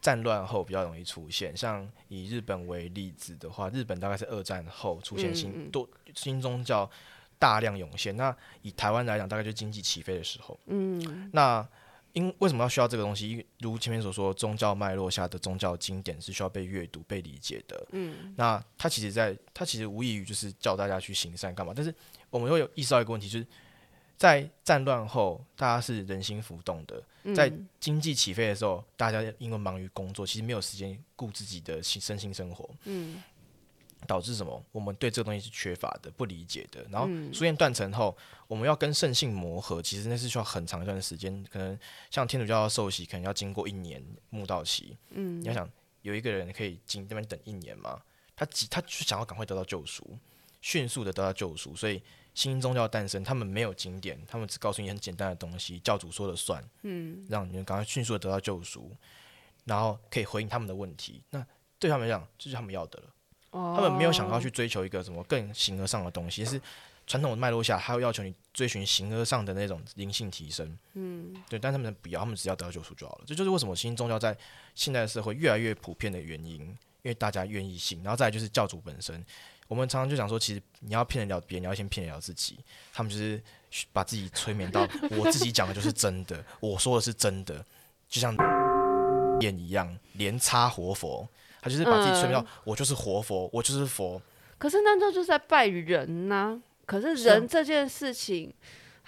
[SPEAKER 3] 战乱后比较容易出现，像以日本为例子的话，日本大概是二战后出现新多新宗教大量涌现。那以台湾来讲，大概就是经济起飞的时候。嗯，那因为什么要需要这个东西？如前面所说，宗教脉络下的宗教经典是需要被阅读、被理解的。嗯，那它其实在它其实无异于就是叫大家去行善干嘛？但是我们会有意识到一个问题，就是。在战乱后，大家是人心浮动的。在经济起飞的时候，大家因为忙于工作，其实没有时间顾自己的身心生活。嗯，导致什么？我们对这个东西是缺乏的、不理解的。然后书念断层后，我们要跟圣性磨合，其实那是需要很长一段时间。可能像天主教的受洗，可能要经过一年慕道期。嗯，你要想有一个人可以经那边等一年吗？他急，他就想要赶快得到救赎，迅速的得到救赎。所以新宗教诞生，他们没有经典，他们只告诉你很简单的东西，教主说了算。嗯，让你们赶快迅速的得到救赎，然后可以回应他们的问题。那对他们来讲，这就是他们要的了。他们没有想要去追求一个什么更形而上的东西，是传统的脉络下，还会要求你追寻形而上的那种灵性提升。嗯，对，但他们不要，他们只要得到救赎就好了。这就是为什么新宗教在现代社会越来越普遍的原因，因为大家愿意信。然后再来就是教主本身，我们常常就讲说，其实你要骗得了别人，你要先骗得了自己。他们就是把自己催眠到，*laughs* 我自己讲的就是真的，我说的是真的，就像演一样，连插活佛。他就是把自己催眠到，我就是活佛，我就是佛。
[SPEAKER 1] 可是那就是在拜人呐、啊。可是人这件事情，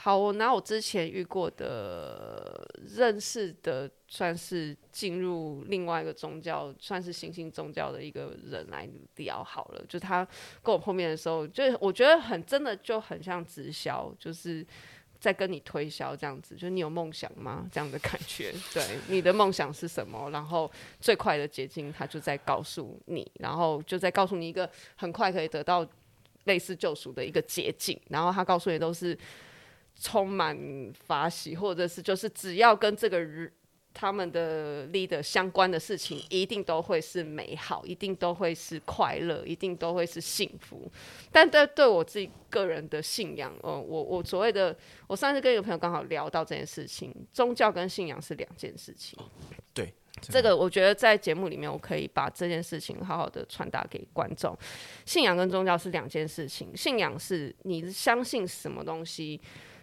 [SPEAKER 1] 好，我拿我之前遇过的认识的，算是进入另外一个宗教，算是新兴宗教的一个人来聊好了。就他跟我碰面的时候，就我觉得很真的就很像直销，就是。在跟你推销这样子，就你有梦想吗？这样的感觉，对，你的梦想是什么？然后最快的捷径，他就在告诉你，然后就在告诉你一个很快可以得到类似救赎的一个捷径。然后他告诉你都是充满法喜，或者是就是只要跟这个。他们的 leader 相关的事情一定都会是美好，一定都会是快乐，一定都会是幸福。但对对我自己个人的信仰，哦，我我所谓的，我上次跟一个朋友刚好聊到这件事情，宗教跟信仰是两件事情。
[SPEAKER 3] 对，
[SPEAKER 1] 这个我觉得在节目里面，我可以把这件事情好好的传达给观众。信仰跟宗教是两件事情，信仰是你相信什么东西。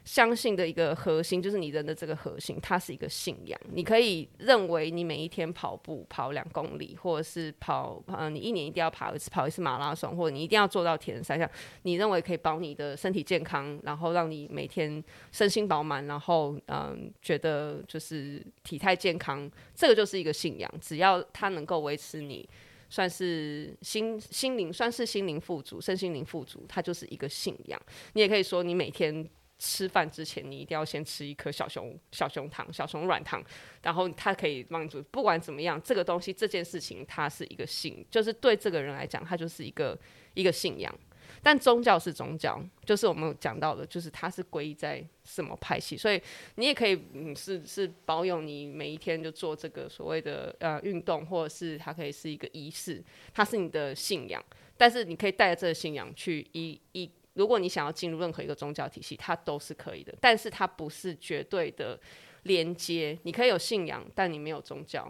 [SPEAKER 1] 相信的一个核心就是你人的这个核心，它是一个信仰。你可以认为你每一天跑步跑两公里，或者是跑，嗯、呃，你一年一定要跑一次跑一次马拉松，或者你一定要做到铁人三项。你认为可以保你的身体健康，然后让你每天身心饱满，然后嗯、觉得就是体态健康，这个就是一个信仰。只要它能够维持你算是心心灵，算是心灵富足，身心灵富足，它就是一个信仰。你也可以说你每天。吃饭之前，你一定要先吃一颗小熊小熊糖、小熊软糖，然后它可以帮助。不管怎么样，这个东西这件事情，它是一个信，就是对这个人来讲，它就是一个一个信仰。但宗教是宗教，就是我们讲到的，就是它是归在什么派系。所以你也可以，嗯，是是保有你每一天就做这个所谓的呃运动，或者是它可以是一个仪式，它是你的信仰。但是你可以带着这个信仰去一一。如果你想要进入任何一个宗教体系，它都是可以的，但是它不是绝对的连接。你可以有信仰，但你没有宗教；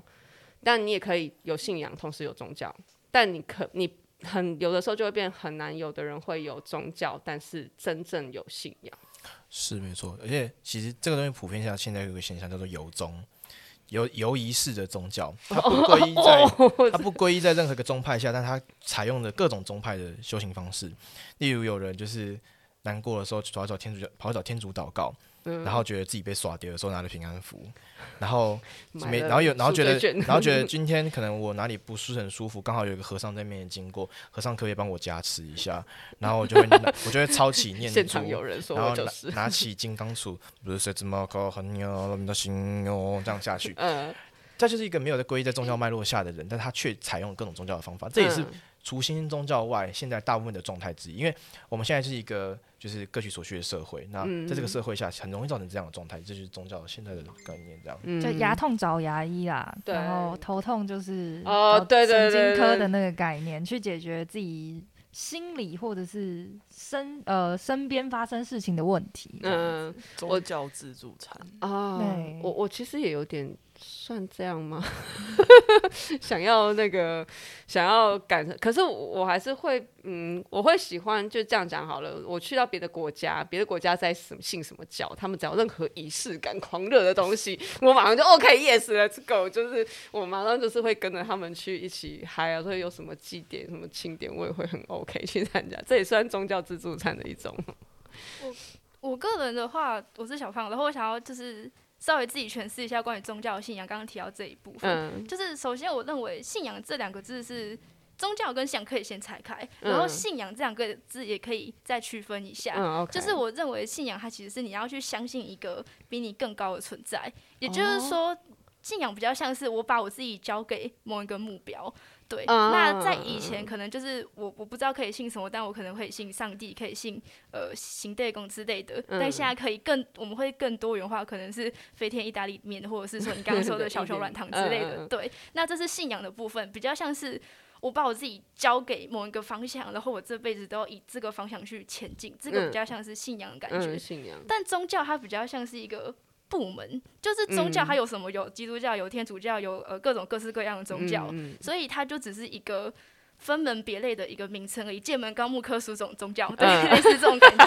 [SPEAKER 1] 但你也可以有信仰，同时有宗教。但你可你很有的时候就会变很难，有的人会有宗教，但是真正有信仰。
[SPEAKER 3] 是没错，而且其实这个东西普遍下现在有个现象叫做有宗。有游移式的宗教，它不归依在，它不归依在任何一个宗派下，但它采用的各种宗派的修行方式。例如，有人就是难过的时候，跑去找天主教，跑去找天主祷告。然后觉得自己被耍丢的时候拿着平安符，然后没，然后有，然后觉得，然后觉得今天可能我哪里不是很舒服，刚好有一个和尚在面前经过，和尚可不可以帮我加持一下，然后我就会，*laughs* 我就会抄起念珠，然后拿拿起金刚杵，不是什么高很牛，你的心哟，这样下去。嗯，这就是一个没有在皈依在宗教脉络下的人，但他却采用各种宗教的方法，这也是除新兴宗教外，现在大部分的状态之一，因为我们现在是一个。就是各取所需的社会，那在这个社会下，很容易造成这样的状态，这就是宗教现在的概念，这样。
[SPEAKER 5] 嗯、就牙痛找牙医啦，然后头痛就是
[SPEAKER 1] 哦，对对对，
[SPEAKER 5] 神经科的那个概念，去解决自己心理或者是身呃身边发生事情的问题。
[SPEAKER 2] 嗯，宗教自助餐
[SPEAKER 1] 啊，对我我其实也有点。算这样吗？*laughs* 想要那个，想要赶，可是我还是会，嗯，我会喜欢就这样讲好了。我去到别的国家，别的国家在什么信什么教，他们只要任何仪式感、狂热的东西，我马上就 OK，Yes，Let's go，就是我马上就是会跟着他们去一起嗨啊，所以有什么祭典、什么庆典，我也会很 OK 去参加。这也算宗教自助餐的一种。*laughs*
[SPEAKER 6] 我我个人的话，我是小胖，然后我想要就是。稍微自己诠释一下关于宗教信仰，刚刚提到这一部分，嗯、就是首先我认为信仰这两个字是宗教跟信仰可以先拆开，然后信仰这两个字也可以再区分一下。
[SPEAKER 1] 嗯 okay、
[SPEAKER 6] 就是我认为信仰它其实是你要去相信一个比你更高的存在，也就是说，信仰比较像是我把我自己交给某一个目标。对，嗯、那在以前可能就是我我不知道可以信什么，但我可能会信上帝，可以信呃行天宫之类的。嗯、但现在可以更，我们会更多元化，可能是飞天意大利面，或者是说你刚刚说的小熊软糖之类的。*laughs* 嗯、对，那这是信仰的部分，比较像是我把我自己交给某一个方向，然后我这辈子都要以这个方向去前进，这个比较像是信仰的感觉。
[SPEAKER 1] 嗯嗯、信仰。
[SPEAKER 6] 但宗教它比较像是一个。部门就是宗教，它有什么？有基督教，有天主教，有呃各种各式各样的宗教，
[SPEAKER 1] 所
[SPEAKER 6] 以它就只是一个分门别类的一个名称而已。剑门纲目科属种宗教，*laughs* 对，嗯、类似这种感觉。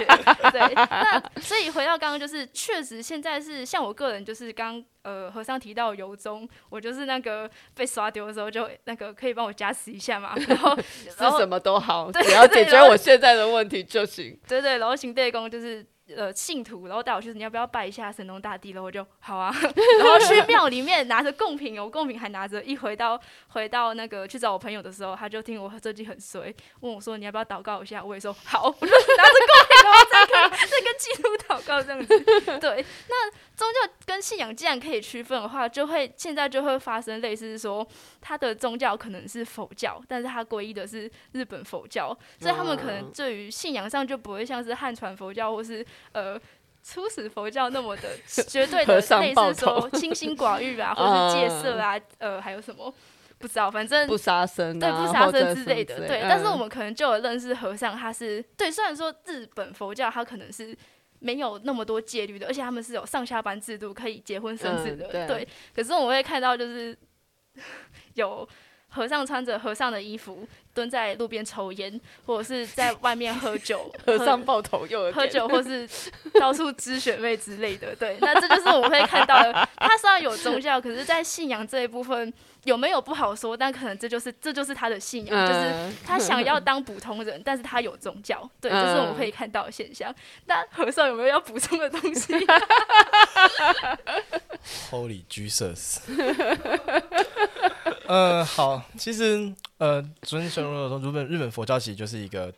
[SPEAKER 6] 对，那所以回到刚刚，就是确实现在是像我个人，就是刚呃和尚提到由衷，我就是那个被刷丢的时候，就那个可以帮我加持一下嘛，然后
[SPEAKER 1] 是什么都好，只要解决我现在的问题就行。
[SPEAKER 6] 对，对对，然后行对公就是。呃，信徒，然后带我去，你要不要拜一下神农大帝？然后我就好啊，*laughs* 然后去庙里面拿着贡品，我贡品还拿着。一回到回到那个去找我朋友的时候，他就听我最近很衰，问我说你要不要祷告一下？我也说好，我 *laughs* 就拿着贡品，然后再跟再跟基督祷告这样子。对，那宗教跟信仰既然可以区分的话，就会现在就会发生类似说，他的宗教可能是佛教，但是他皈依的是日本佛教，所以他们可能对于信仰上就不会像是汉传佛教或是。呃，初始佛教那么的 *laughs* 绝对的类似说清心寡欲啊，*laughs* 或是戒色啊，呃，还有什么不知道，反正
[SPEAKER 1] 不杀生，
[SPEAKER 6] 对，不杀生之类的，对。但是我们可能就有认识和尚，他是对，虽然说日本佛教他可能是没有那么多戒律的，而且他们是有上下班制度，可以结婚生子的，对。可是我们会看到就是 *laughs* 有。和尚穿着和尚的衣服，蹲在路边抽烟，或者是在外面喝酒。*laughs*
[SPEAKER 1] 和尚抱头又
[SPEAKER 6] 喝酒，*laughs* 或是到处支学妹之类的。对，那这就是我们会看到的。他虽然有宗教，可是，在信仰这一部分有没有不好说。但可能这就是这就是他的信仰，就是他想要当普通人，但是他有宗教。*laughs* 对，这是我们可以看到的现象。那和尚有没有要补充的东西？*laughs*
[SPEAKER 3] Holy Jesus！*laughs* 呃，好，其实呃，昨天说说日本日本佛教其实就是一个，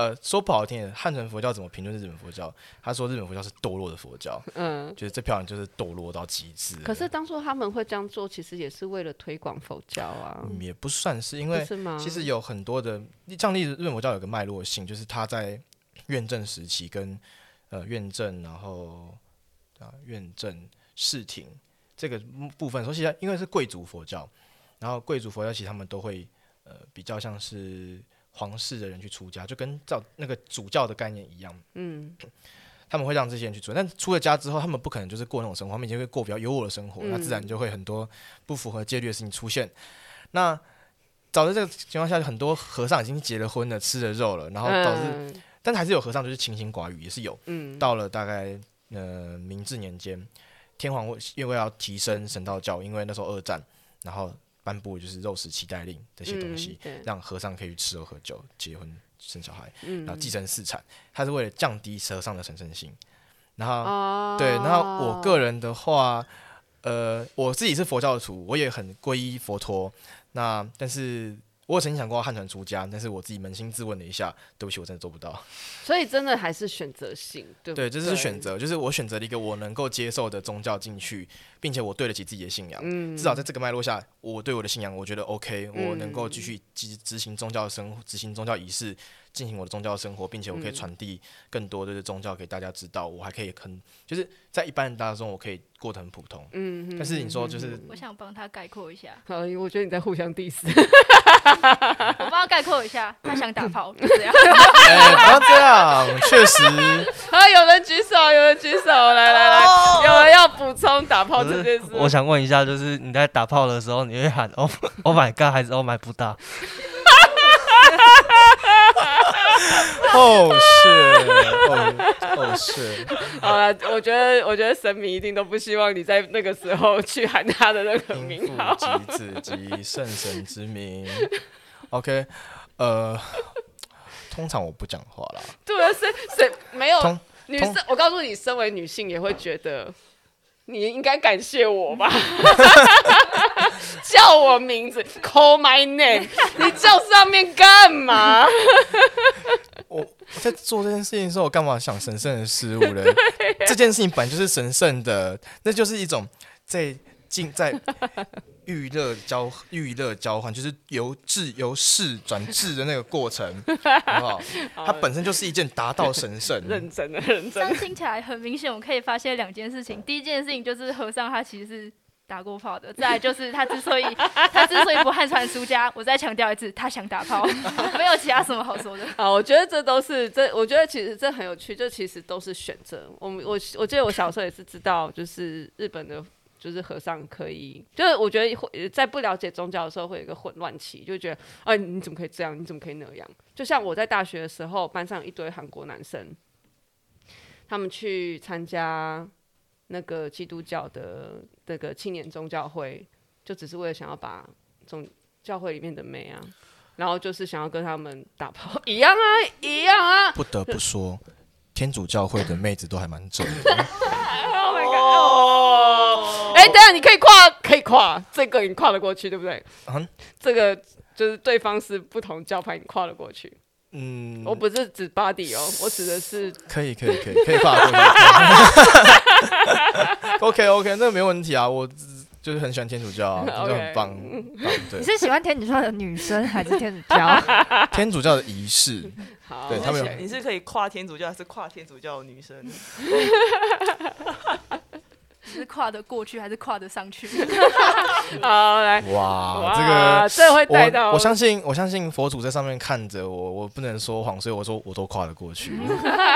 [SPEAKER 3] 呃，说不好听点，汉传佛教怎么评论日本佛教？他说日本佛教是堕落的佛教，嗯，觉得这票人就是堕落到极致。
[SPEAKER 1] 可是当初他们会这样做，其实也是为了推广佛教啊，
[SPEAKER 3] 嗯，也不算是，因为其实有很多的，像例子，日本佛教有个脉络性，就是他在院政时期跟呃院政，然后啊院正室町这个部分，说其实因为是贵族佛教。然后贵族佛教其实他们都会，呃，比较像是皇室的人去出家，就跟照那个主教的概念一样。嗯，他们会让这些人去做，但出了家之后，他们不可能就是过那种生活，他们已经会过比较优渥的生活，嗯、那自然就会很多不符合戒律的事情出现。那早在这个情况下，很多和尚已经结了婚了，吃了肉了，然后导致，嗯、但还是有和尚就是清心寡欲，也是有。嗯，到了大概呃明治年间，天皇因为要提升神道教，因为那时候二战，然后。颁布就是肉食期待令这些东西，嗯、让和尚可以吃肉喝酒、结婚生小孩，嗯、然后继承四产。他是为了降低和尚的神圣性。然后，哦、对，然后我个人的话，呃，我自己是佛教徒，我也很皈依佛陀。那但是。我曾经想过汉传出家，但是我自己扪心自问了一下，对不起，我真的做不到。*laughs*
[SPEAKER 1] 所以真的还是选择性，对不对？
[SPEAKER 3] 对，这是选择，就是我选择了一个我能够接受的宗教进去，并且我对得起自己的信仰。嗯，至少在这个脉络下，我对我的信仰，我觉得 OK，我能够继续执执行宗教生活，执行宗教仪式。进行我的宗教生活，并且我可以传递更多的宗教给大家知道。嗯、我还可以很就是在一般人当中，我可以过得很普通。嗯，但是你说就是，
[SPEAKER 6] 我想帮他概括一下。
[SPEAKER 1] 好，我觉得你在互相 diss。*laughs*
[SPEAKER 6] 我帮他概括一下，他想打炮，*laughs* 就
[SPEAKER 3] 这样。不要这样，确实。*laughs*
[SPEAKER 1] 啊，有人举手，有人举手，来来来，哦、有人要补充打炮这件事。
[SPEAKER 4] 我想问一下，就是你在打炮的时候，你会喊 “Oh Oh my God” 还是 “Oh my 不大”？*laughs*
[SPEAKER 3] 哦是，哦是。*laughs*
[SPEAKER 1] 好了，我觉得，我觉得神明一定都不希望你在那个时候去喊他的那个名
[SPEAKER 3] 号。*laughs* 及子及圣神之名。OK，呃，通常我不讲话啦。
[SPEAKER 1] 对啊，谁谁没有女生？我告诉你，身为女性也会觉得。你应该感谢我吧，叫我名字，call my name，你叫上面干嘛？
[SPEAKER 3] 我在做这件事情的时候，我干嘛想神圣的事物呢？*laughs* 这件事情本来就是神圣的，那就是一种在进在娱乐交娱乐交换，就是由智由事转智的那个过程，好不好？*laughs* 它本身就是一件达到神圣。*laughs*
[SPEAKER 1] 认真的，认真的。
[SPEAKER 6] 这样听起来很明显，我可以发现两件事情。第一件事情就是和尚他其实是。打过炮的，再就是他之所以 *laughs* 他之所以不汉传输家，我再强调一次，他想打炮，*laughs* 没有其他什么好说的。
[SPEAKER 1] 好，我觉得这都是这，我觉得其实这很有趣，这其实都是选择。我我我记得我小时候也是知道，就是日本的，就是和尚可以，就是我觉得会在不了解宗教的时候会有一个混乱期，就觉得哎，你怎么可以这样？你怎么可以那样？就像我在大学的时候，班上有一堆韩国男生，他们去参加。那个基督教的那个青年宗教会，就只是为了想要把宗教会里面的妹啊，然后就是想要跟他们打炮，一样啊，一样啊。
[SPEAKER 3] 不得不说，天主教会的妹子都还蛮正的。*laughs*
[SPEAKER 1] oh my god！哦，哎，等下你可以跨，可以跨，这个你跨得过去，对不对？
[SPEAKER 3] 嗯，
[SPEAKER 1] 这个就是对方是不同教派，你跨得过去。
[SPEAKER 3] 嗯，
[SPEAKER 1] 我不是指 body 哦，我指的是
[SPEAKER 3] 可以可以可以可以跨过去。*laughs* OK OK，那没问题啊，我就是很喜欢天主教啊，*laughs* 就.很棒。对，
[SPEAKER 5] 你是喜欢天主教的女生还是天主教？*laughs*
[SPEAKER 3] 天主教的仪式。
[SPEAKER 1] 好，
[SPEAKER 3] 对他们有，
[SPEAKER 2] 你是可以跨天主教还是跨天主教的女生？
[SPEAKER 6] 是跨得过去还是跨得上去？*laughs* *laughs*
[SPEAKER 1] 好来，
[SPEAKER 3] 哇，
[SPEAKER 1] 哇
[SPEAKER 3] 这个
[SPEAKER 1] 这会带到
[SPEAKER 3] 我，我相信，我相信佛祖在上面看着我，我不能说谎，所以我说我都跨得过去。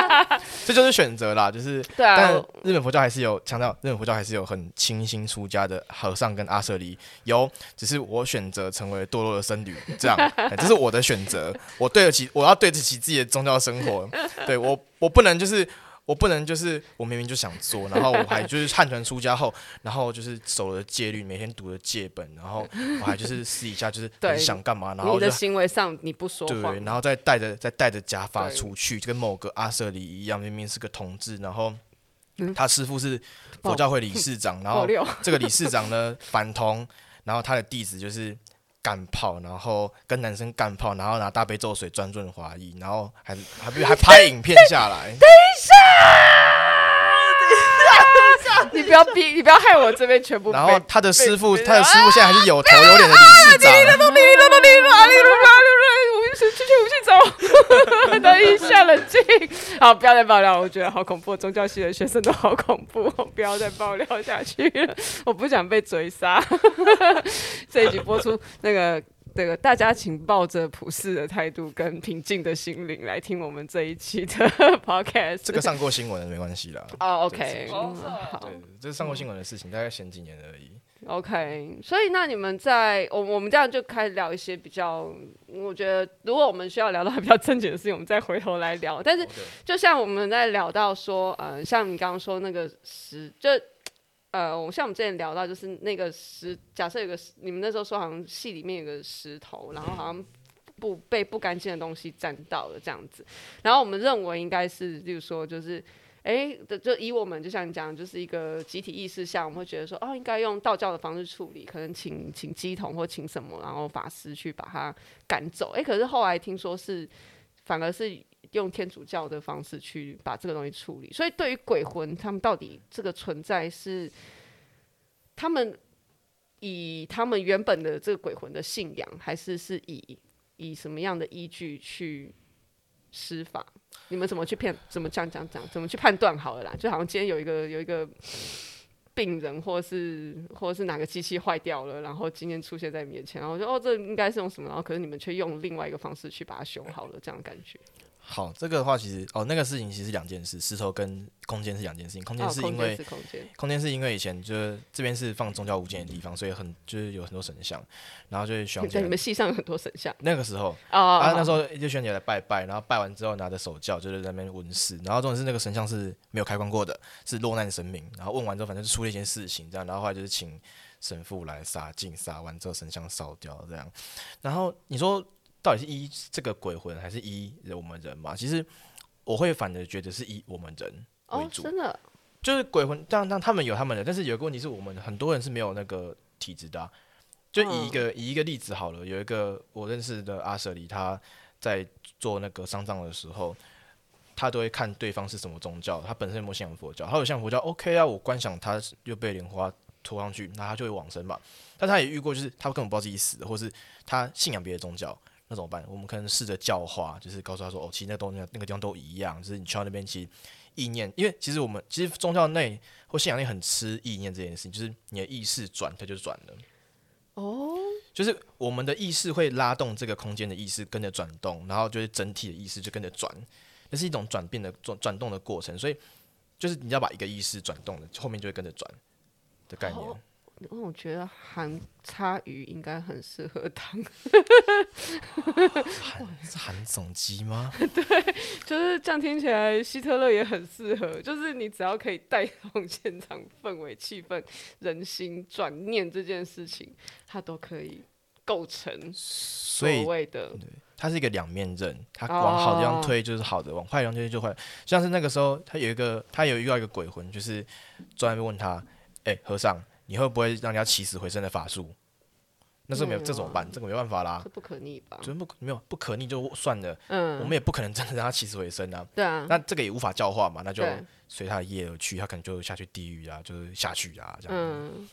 [SPEAKER 3] *laughs* 这就是选择啦，就是
[SPEAKER 1] 对啊。
[SPEAKER 3] 但日本佛教还是有强调，日本佛教还是有很清新出家的和尚跟阿舍利，有，只是我选择成为堕落的僧侣，这样，这是我的选择，我对得起，我要对得起自己的宗教生活，对我，我不能就是。我不能就是我明明就想做，然后我还就是汉传出家后，然后就是守了戒律，每天读了戒本，然后我还就是私底下就是很想干嘛，然后
[SPEAKER 1] 你的行为上你不说话，
[SPEAKER 3] 对，然后再戴着再戴着假发出去，就跟某个阿舍里一样，明明是个同志，然后他师傅是佛教会理事长，*laughs* 然后这个理事长呢反同，然后他的弟子就是。干炮，然后跟男生干炮，然后拿大杯咒水专润华裔，然后还还不还拍影片下来。*laughs*
[SPEAKER 1] 等一下，等一下，你不要逼，你不要害我这边全部。
[SPEAKER 3] 然后他的师傅，他的师傅现在还是有头有脸的理事长。出去去去
[SPEAKER 1] 走，等一下，冷静。好，不要再爆料，我觉得好恐怖。宗教系的学生都好恐怖，不要再爆料下去。我不想被追杀。这一集播出，那个那个大家请抱着普世的态度跟平静的心灵来听我们这一期的 podcast。
[SPEAKER 3] 这个上过新闻的没关系啦。
[SPEAKER 1] 哦、oh,，OK，
[SPEAKER 3] 好，对，这是上过新闻的事情，大概前几年而已。
[SPEAKER 1] OK，所以那你们在我我们这样就开始聊一些比较，我觉得如果我们需要聊到比较正经的事情，我们再回头来聊。但是就像我们在聊到说，嗯、呃，像你刚刚说那个石，就呃，我像我们之前聊到就是那个石，假设有个你们那时候说好像戏里面有个石头，然后好像不被不干净的东西沾到了这样子，然后我们认为应该是，例如说就是。哎，就以我们就像你讲，就是一个集体意识下，我们会觉得说，哦，应该用道教的方式处理，可能请请乩童或请什么，然后法师去把它赶走。哎，可是后来听说是，反而是用天主教的方式去把这个东西处理。所以对于鬼魂，他们到底这个存在是，他们以他们原本的这个鬼魂的信仰，还是是以以什么样的依据去施法？你们怎么去骗？怎么讲讲讲？怎么去判断好了啦？就好像今天有一个有一个病人，或是或是哪个机器坏掉了，然后今天出现在你面前，然后我就哦，这应该是用什么？然后可是你们却用另外一个方式去把它修好了，这样的感觉。
[SPEAKER 3] 好，这个的话其实哦，那个事情其实是两件事，石头跟空间是两件事情。空间是因为、
[SPEAKER 1] 哦、空间，
[SPEAKER 3] 空间是因为以前就是这边是放宗教物件的地方，所以很就是有很多神像，然后就会需要。
[SPEAKER 1] 在你们系上有很多神像。
[SPEAKER 3] 那个时候啊，那时候就需要你来拜拜，然后拜完之后拿着手教就是在那边问事，然后重点是那个神像是没有开光过的，是落难神明，然后问完之后反正就出了一件事情这样，然后后来就是请神父来洒净，洒完之后神像烧掉这样，然后你说到底是依这个鬼魂还是依我们人嘛？其实。我会反而觉得是以我们人为主，
[SPEAKER 1] 哦、真的，
[SPEAKER 3] 就是鬼魂，当当他们有他们的，但是有个问题是我们很多人是没有那个体质的、啊，就以一个、嗯、以一个例子好了，有一个我认识的阿舍里，他在做那个丧葬的时候，他都会看对方是什么宗教，他本身有没有信仰佛教，他有信仰佛教，OK 啊，我观想他又被莲花拖上去，那他就会往生嘛。但他也遇过，就是他根本不知道自己死的，或是他信仰别的宗教，那怎么办？我们可能试着教化，就是告诉他说，哦，其实那东西那个地方都一样，就是你去到那边其实意念，因为其实我们其实宗教内或信仰内很吃意念这件事情，就是你的意识转，它就转了。哦，就是我们的意识会拉动这个空间的意识跟着转动，然后就是整体的意识就跟着转，那是一种转变的转转动的过程。所以就是你要把一个意识转动了，后面就会跟着转的概念。哦
[SPEAKER 1] 因为我觉得韩叉鱼应该很适合当
[SPEAKER 3] 韩是韩总机吗？*laughs*
[SPEAKER 1] 对，就是这样听起来，希特勒也很适合。就是你只要可以带动现场氛围、气氛、人心转念这件事情，它都可以构成所谓的。
[SPEAKER 3] 对，它是一个两面刃，它往好的地方推就是好的，哦、往坏地方推就坏。像是那个时候，他有一个，他有遇到一个鬼魂，就是专门问他：“哎、欸，和尚。”你会不会让人家起死回生的法术？那是没有，这怎么办？这个没办法啦，
[SPEAKER 1] 这不可逆吧？
[SPEAKER 3] 真不没有不可逆就算了。嗯，我们也不可能真的让他起死回生啊。
[SPEAKER 1] 对啊，
[SPEAKER 3] 那这个也无法教化嘛，那就随他的业而去，他可能就下去地狱啊，就是下去啊这样。嗯，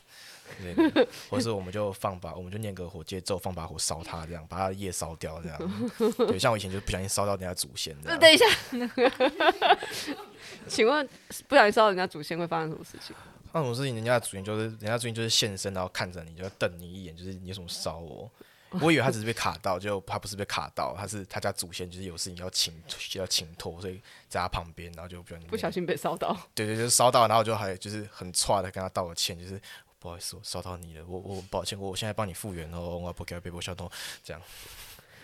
[SPEAKER 3] 对，或者是我们就放把，我们就念个火接咒，放把火烧他，这样把他的业烧掉，这样。对，像我以前就不小心烧到人家祖先。
[SPEAKER 1] 那等一下，*laughs* 请问不小心烧到人家祖先会发生什么事情？
[SPEAKER 3] 那种事情，人家的主人就是人家主人就是现身，然后看着你，就要瞪你一眼，就是你有什么烧我？*laughs* 我以为他只是被卡到，就他不是被卡到，他是他家祖先就是有事情要请要请托，所以在他旁边，然后就不小心
[SPEAKER 1] 不小心被烧到。
[SPEAKER 3] 对对，就是烧到，然后就还就是很差的跟他道个歉，就是不好意思，我烧到你了，我我抱歉，我我现在帮你复原哦，我不给他背波消痛这样。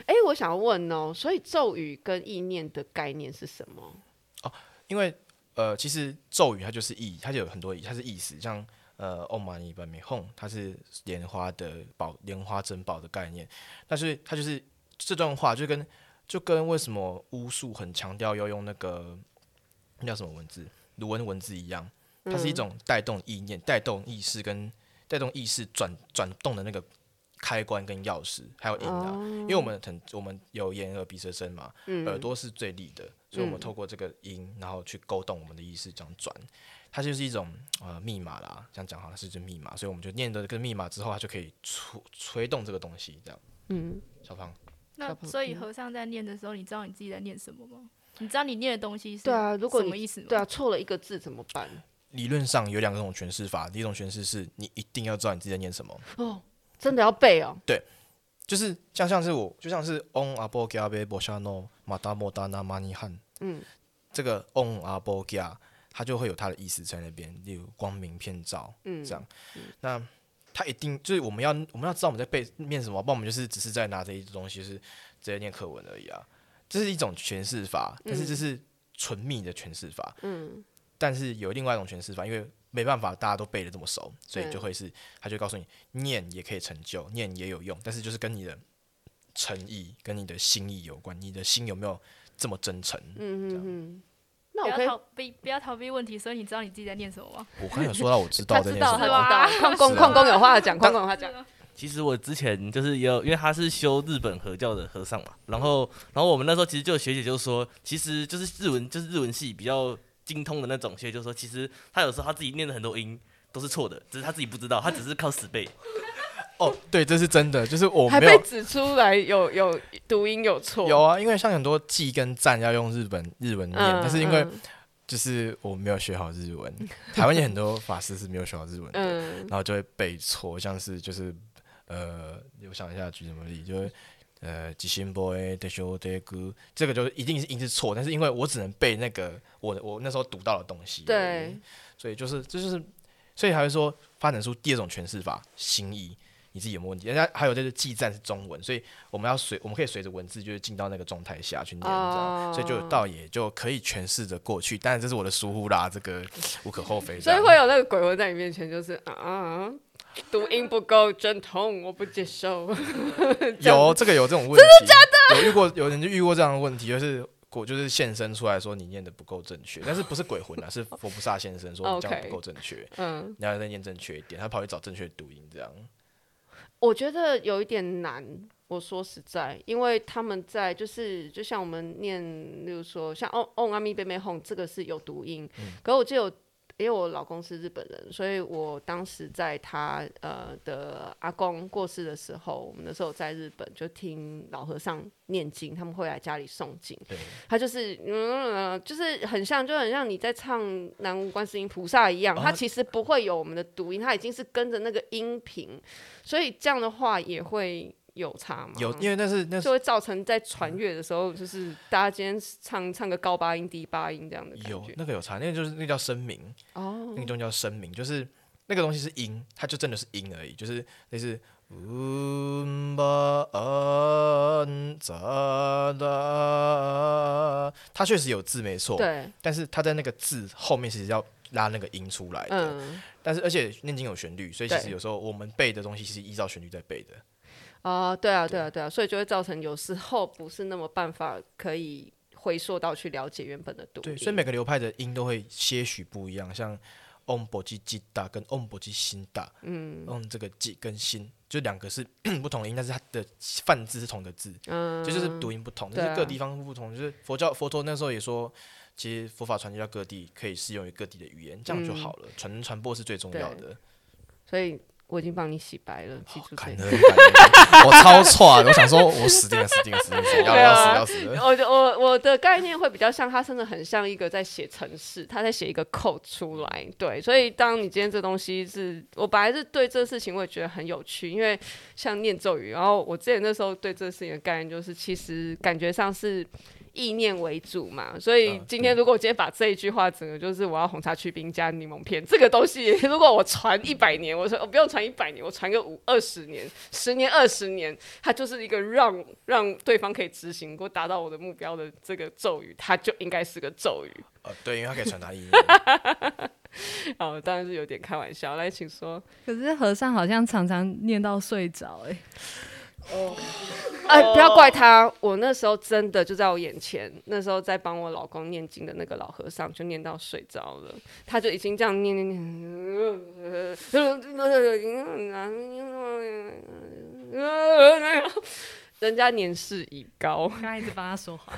[SPEAKER 1] 哎、欸，我想要问哦，所以咒语跟意念的概念是什么？
[SPEAKER 3] 哦，因为。呃，其实咒语它就是意，它就有很多意，它是意思，像呃，Om Mani Padme Hum，它是莲花的宝，莲花珍宝的概念。但是它就是这段话就跟就跟为什么巫术很强调要用那个那叫什么文字，卢恩文字一样，它是一种带动意念、带动意识跟带动意识转转动的那个。开关跟钥匙，还有音啊，oh. 因为我们很我们有眼耳鼻舌身嘛，嗯、耳朵是最利的，所以我们透过这个音，然后去勾动我们的意识，这样转，它就是一种呃密码啦，这样讲好像是一种密码，所以我们就念的这个密码之后，它就可以吹吹动这个东西，这样。嗯，小胖。
[SPEAKER 6] 那所以和尚在念的时候，你知道你自己在念什么吗？你知道你念的东西是
[SPEAKER 1] 对啊，如果
[SPEAKER 6] 什么意思？
[SPEAKER 1] 对啊，错了一个字怎么办？
[SPEAKER 3] 理论上有两种诠释法，第一种诠释是你一定要知道你自己在念什么。哦。
[SPEAKER 1] 真的要背哦？
[SPEAKER 3] 对，就是像像是我，就像是嗡阿波加贝波夏诺马达莫达纳玛尼汉，嗯，这个嗡阿波加，它就会有它的意思在那边，例如光明片照，嗯，这样。嗯、那它一定就是我们要我们要知道我们在背念什么，不然我们就是只是在拿这一东西，就是直接念课文而已啊。这是一种诠释法，但是这是纯密的诠释法，嗯，但是有另外一种诠释法，因为。没办法，大家都背的这么熟，所以就会是，他就告诉你，念也可以成就，念也有用，但是就是跟你的诚意、跟你的心意有关，你的心有没有这么真诚？嗯嗯嗯。
[SPEAKER 6] 那我不要逃避，不要逃避问题。所以你知道你自己在念什么吗？
[SPEAKER 3] 我刚有说到我知道在念什么。
[SPEAKER 1] 他知道，他知道。矿工，矿工有话讲，矿工有话讲。
[SPEAKER 4] 其实我之前就是有，因为他是修日本和教的和尚嘛，然后，然后我们那时候其实就有学姐就说，其实就是日文，就是日文系比较。精通的那种，所以就说，其实他有时候他自己念的很多音都是错的，只是他自己不知道，他只是靠死背。*laughs*
[SPEAKER 3] 哦，对，这是真的，就是我
[SPEAKER 1] 还被指出来有有读音有错。
[SPEAKER 3] 有啊，因为像很多记跟赞要用日本日文念，嗯、但是因为就是我没有学好日文，嗯、*laughs* 台湾也很多法师是没有学好日文的，嗯、然后就会背错，像是就是呃，我想一下举什么例，就是。呃，吉星 boy 的修的歌，这个就是一定是音是错，但是因为我只能背那个我我那时候读到的东西，对，所以就是这就是，所以还会说发展出第二种诠释法，心意你自己有没有问题？人家还有就是记赞是中文，所以我们要随我们可以随着文字就是进到那个状态下去念，这样，哦、所以就倒也就可以诠释着过去。当然这是我的疏忽啦，这个无可厚非。
[SPEAKER 1] 所以会有那个鬼魂在你面前，就是啊。读音不够正统，我不接受。*laughs*
[SPEAKER 3] 有这个有这种问题，真的假的？有遇过有人就遇过这样的问题，就是果就是现身出来说你念的不够正确，但是不是鬼魂啊，*laughs* 是佛菩萨现身说你讲的不够正确，嗯，你要再念正确一点，他跑去找正确读音这样。
[SPEAKER 1] 我觉得有一点难。我说实在，因为他们在就是就像我们念，例如说像哦哦阿咪贝贝哄，这个是有读音。嗯、可是我记得我，因为我老公是日本人，所以我当时在他呃的阿公过世的时候，我们那时候在日本就听老和尚念经，他们会来家里诵经。他就是嗯，就是很像，就很像你在唱南无观世音菩萨一样，他其实不会有我们的读音，他已经是跟着那个音频，所以这样的话也会。有差吗？
[SPEAKER 3] 有，因为那是那是
[SPEAKER 1] 就会造成在传阅的时候，就是大家今天唱唱个高八音、低八音这样的感觉。
[SPEAKER 3] 有那个有差，那个就是那个叫声明哦，那个东西叫声明，就是那个东西是音，它就真的是音而已，就是类似嗯吧嗯咋的，它确实有字没错，
[SPEAKER 1] 对，
[SPEAKER 3] 但是它在那个字后面其实要拉那个音出来的，嗯、但是而且念经有旋律，所以其实有时候我们背的东西其实依照旋律在背的。
[SPEAKER 1] 啊、哦，对啊，对啊，对啊，所以就会造成有时候不是那么办法可以回溯到去了解原本的读音。
[SPEAKER 3] 对，所以每个流派的音都会些许不一样，像 Om 波吉吉大跟 Om 波吉心大，嗯，Om 这个吉跟心就两个是 *clears throat* 不同的音，但是它的泛字是同个字，嗯，就，就是读音不同，但是各地方不同。就是佛教佛陀那时候也说，其实佛法传递到各地可以适用于各地的语言，这样就好了，传传、嗯、播是最重要的。
[SPEAKER 1] 所以。我已经帮你洗白了，记住这个。
[SPEAKER 3] 我超错，我想说，我死定了，死定了，死定了，要要死要死。
[SPEAKER 1] 我我我的概念会比较像，他真的很像一个在写程式，他在写一个 code 出来。对，所以当你今天这东西是我本来是对这个事情我也觉得很有趣，因为像念咒语，然后我之前那时候对这个事情的概念就是，其实感觉上是。意念为主嘛，所以今天如果我今天把这一句话整个就是我要红茶去冰加柠檬片这个东西，*laughs* 如果我传一百年，我说我不用传一百年，我传个五二十年、十年、二十年，它就是一个让让对方可以执行，或达到我的目标的这个咒语，它就应该是个咒语。
[SPEAKER 3] 呃，对，因为它可以传达意念。*laughs*
[SPEAKER 1] 好，当然是有点开玩笑。来，请说。
[SPEAKER 5] 可是和尚好像常常念到睡着，哎。
[SPEAKER 1] 哦，哎，不要怪他，我那时候真的就在我眼前，那时候在帮我老公念经的那个老和尚就念到睡着了，他就已经这样念念念，人家年事已高，
[SPEAKER 5] 刚一直帮他说话，